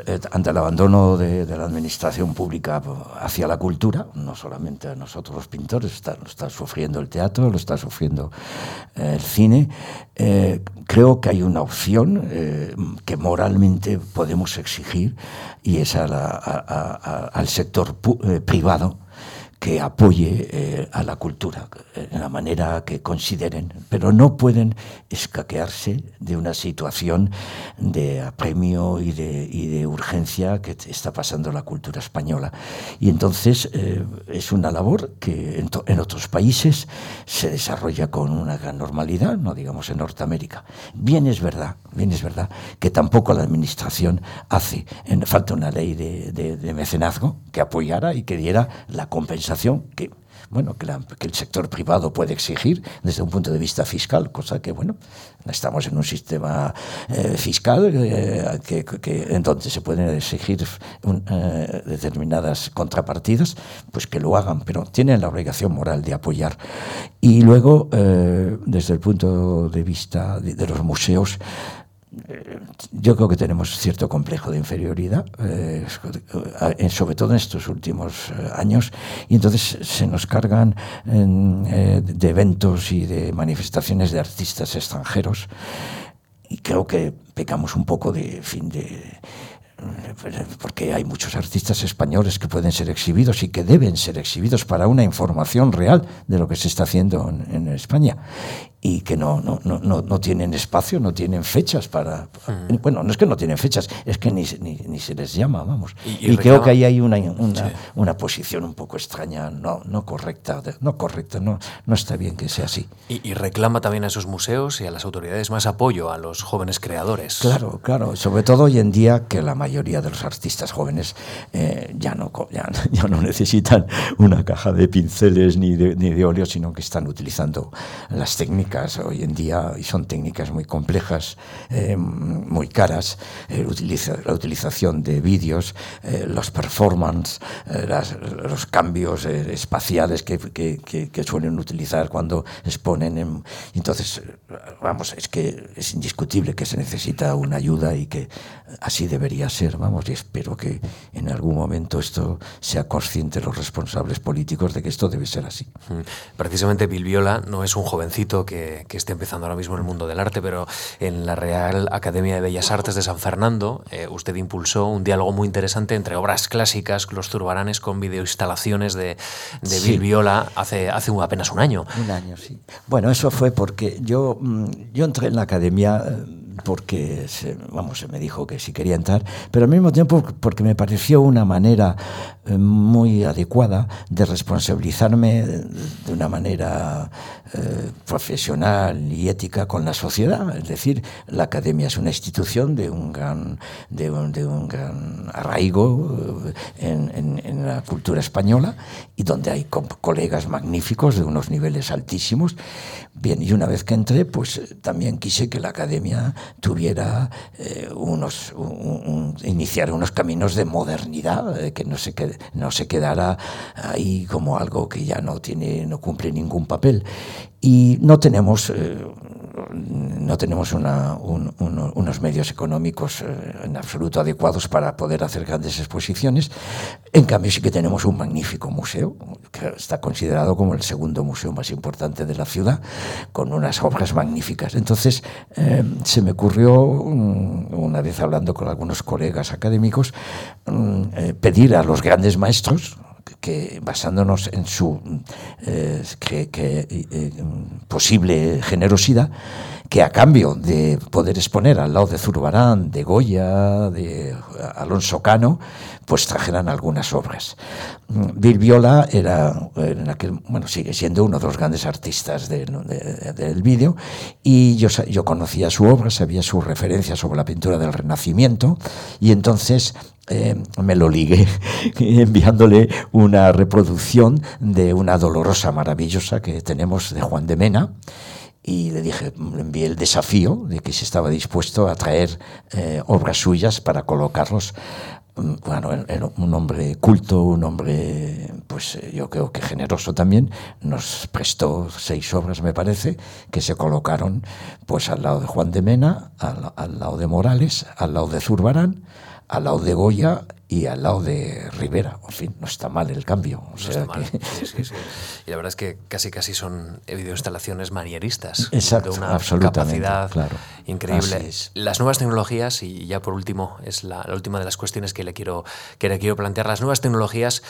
eh, ante el abandono de, la administración pública hacia la cultura, no solamente a nosotros los pintores, lo está sufriendo el teatro, lo está sufriendo eh, el cine, eh, creo que hay una opción que moralmente podemos exigir y es a la, al sector privado que apoye eh, a la cultura en la manera que consideren, pero no pueden escaquearse de una situación de apremio y de, urgencia que está pasando la cultura española. Y entonces eh, es una labor que en, otros países se desarrolla con una gran normalidad, no digamos en Norteamérica. Bien es verdad, bien es verdad que tampoco la administración hace, falta una ley de mecenazgo que apoyara y que diera la compensación que bueno, que, la, que, el sector privado puede exigir desde un punto de vista fiscal, cosa que, bueno, estamos en un sistema eh, fiscal eh, que, que, en donde se pueden exigir un, eh, determinadas contrapartidas, pues que lo hagan, pero tienen la obligación moral de apoyar. Y luego, eh, desde el punto de vista de, de los museos, yo creo que tenemos cierto complejo de inferioridad, eh, sobre todo en estos últimos eh, años, y entonces se nos cargan eh, de eventos y de manifestaciones de artistas extranjeros, y creo que pecamos un poco de fin de porque hay muchos artistas españoles que pueden ser exhibidos y que deben ser exhibidos para una información real de lo que se está haciendo en, en España y que no, no, no, no, tienen espacio, no tienen fechas para... Bueno, no es que no tienen fechas, es que ni, ni, se les llama, vamos. Y, creo que ahí hay una, una, una, posición un poco extraña, no, no correcta, no correcta, no, no está bien que sea así. Y, reclama también a esos museos y a las autoridades más apoyo a los jóvenes creadores. Claro, claro, sobre todo hoy en día que la mayoría de los artistas jóvenes eh, ya, no, ya, ya, no necesitan una caja de pinceles ni de, ni de óleo, sino que están utilizando las técnicas hoy en día y son técnicas muy complejas, eh, muy caras, eh, la utilización de vídeos, eh, los performance, los cambios espaciales que, suelen utilizar cuando exponen. entonces, vamos, es que es indiscutible que se necesita una ayuda y que así debería ser, vamos, y espero que en algún momento esto sea consciente los responsables políticos de que esto debe ser así. Precisamente Bilbiola no es un jovencito que que, esté empezando ahora mismo en el mundo del arte, pero en la Real Academia de Bellas Artes de San Fernando eh, usted impulsó un diálogo muy interesante entre obras clásicas, los turbaranes, con videoinstalaciones de, de Bill Viola hace, hace apenas un año. Un año, sí. Bueno, eso fue porque yo, mm, yo entré en la academia eh, porque se, vamos, se me dijo que sí quería entrar, pero al mismo tiempo porque me pareció una manera eh, muy adecuada de responsabilizarme de una manera eh, profesional y ética con la sociedad. Es decir, la academia es una institución de un gran, de un, de un gran arraigo eh, en, en, la cultura española y donde hay colegas magníficos de unos niveles altísimos. Bien, y una vez que entré, pues también quise que la academia tuviera eh, unos, un, iniciar unos caminos de modernidad, eh, que no se, qued, no se quedara ahí como algo que ya no, tiene, no cumple ningún papel. Y no tenemos eh, no tenemos unos medios económicos eh, en absoluto adecuados para poder hacer grandes exposiciones. En cambio, sí que tenemos un magnífico museo, que está considerado como el segundo museo más importante de la ciudad, con unas obras magníficas. Entonces, eh, se me ocurrió, una vez hablando con algunos colegas académicos, mm, eh, pedir a los grandes maestros, que basándonos en su eh, que, eh, posible generosidad, que a cambio de poder exponer al lado de Zurbarán, de Goya, de Alonso Cano, pues trajeran algunas obras. Bill Viola era, en aquel, bueno, sigue siendo uno de los grandes artistas del vídeo y yo, conocía su obra, sabía su referencia sobre la pintura del Renacimiento y entonces eh, me lo ligué enviándole una reproducción de una dolorosa maravillosa que tenemos de Juan de Mena y le dije, le envié el desafío de que si estaba dispuesto a traer eh, obras suyas para colocarlos. Mm, bueno, un hombre culto, un hombre, pues eh, yo creo que generoso también, nos prestó seis obras, me parece, que se colocaron pues al lado de Juan de Mena, al, al lado de Morales, al lado de Zurbarán, al lado de Goya y al lado de Rivera. En fin, no está mal el cambio. O sea Y la verdad es que casi casi son videoinstalaciones manieristas. Exacto, de una capacidad increíble. Las nuevas tecnologías, y ya por último, es la, última de las cuestiones que le quiero, que le quiero plantear, las nuevas tecnologías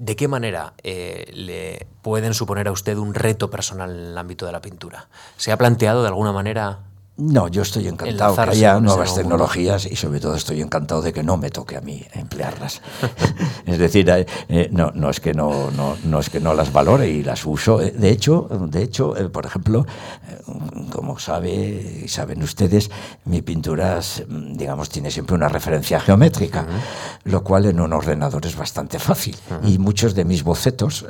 ¿De qué manera eh, le pueden suponer a usted un reto personal en el ámbito de la pintura? ¿Se ha planteado de alguna manera no, yo estoy encantado que haya nuevas tecnologías y sobre todo estoy encantado de que no me toque a mí emplearlas. es decir, eh, eh, no, no, es que no, no, no, es que no las valore y las uso. Eh, de hecho, de hecho por ejemplo, como sabe, saben ustedes, mi pintura, digamos, tiene siempre una referencia geométrica, lo cual en un ordenador es bastante fácil. Y muchos de mis bocetos,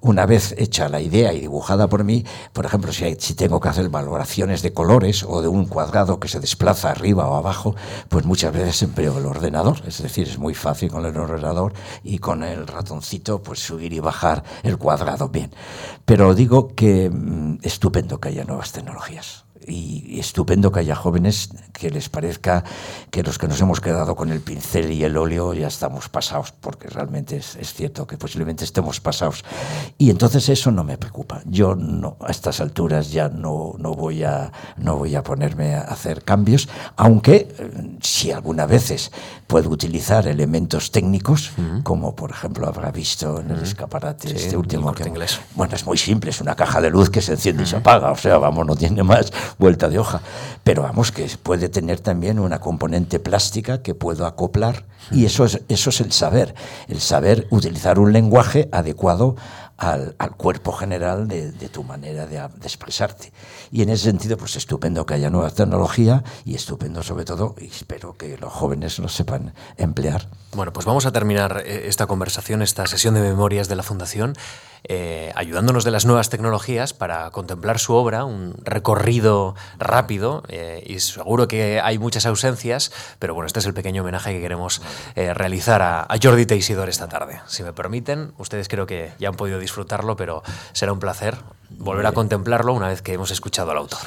una vez hecha la idea y dibujada por mí, por ejemplo, si, si tengo que hacer valoraciones de colores, o de un cuadrado que se desplaza arriba o abajo, pues muchas veces empleo el ordenador. Es decir, es muy fácil con el ordenador y con el ratoncito pues subir y bajar el cuadrado bien. Pero digo que mm, estupendo que haya nuevas tecnologías y, estupendo que haya jóvenes que les parezca que los que nos hemos quedado con el pincel y el óleo ya estamos pasados, porque realmente es, es cierto que posiblemente estemos pasados. Y entonces eso no me preocupa. Yo no, a estas alturas ya no, no, voy, a, no voy a ponerme a hacer cambios, aunque eh, si alguna veces puedo utilizar elementos técnicos, como por ejemplo habrá visto en el escaparate este último que, inglés. Bueno, es muy simple, es una caja de luz que se enciende y se apaga, o sea, vamos, no tiene más vuelta de hoja. Pero vamos, que puede tener también una componente plástica que puedo acoplar y eso es, eso es el saber, el saber utilizar un lenguaje adecuado al, cuerpo general de, tu manera de, expresarte. Y en ese sentido, pues estupendo que haya nueva tecnología y estupendo sobre todo, y espero que los jóvenes lo sepan emplear. Bueno, pues vamos a terminar eh, esta conversación, esta sesión de memorias de la Fundación. Eh, ayudándonos de las nuevas tecnologías para contemplar su obra, un recorrido rápido eh, y seguro que hay muchas ausencias, pero bueno, este es el pequeño homenaje que queremos eh, realizar a, a, Jordi Teisidor esta tarde. Si me permiten, ustedes creo que ya han podido disfrutarlo, pero será un placer volver a contemplarlo una vez que hemos escuchado al autor.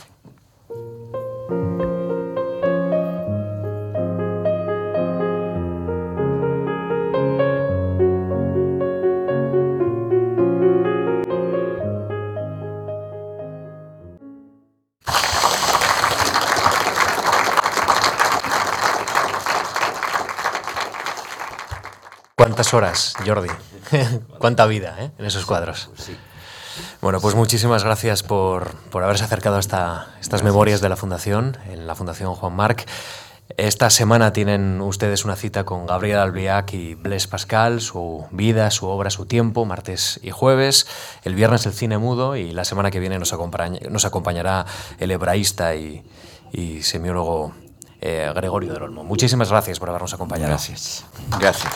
¿Cuántas horas, Jordi? ¿Cuánta vida eh, en esos cuadros? Bueno, pues muchísimas gracias por, por haberse acercado hasta estas memorias de la Fundación, en la Fundación Juan Marc. Esta semana tienen ustedes una cita con Gabriel Albiac y Blaise Pascal, su vida, su obra, su tiempo, martes y jueves. El viernes el cine mudo y la semana que viene nos, nos acompañará el hebraísta y, y semiólogo eh, Gregorio del Olmo. Muchísimas gracias por habernos acompañado. Gracias. Gracias.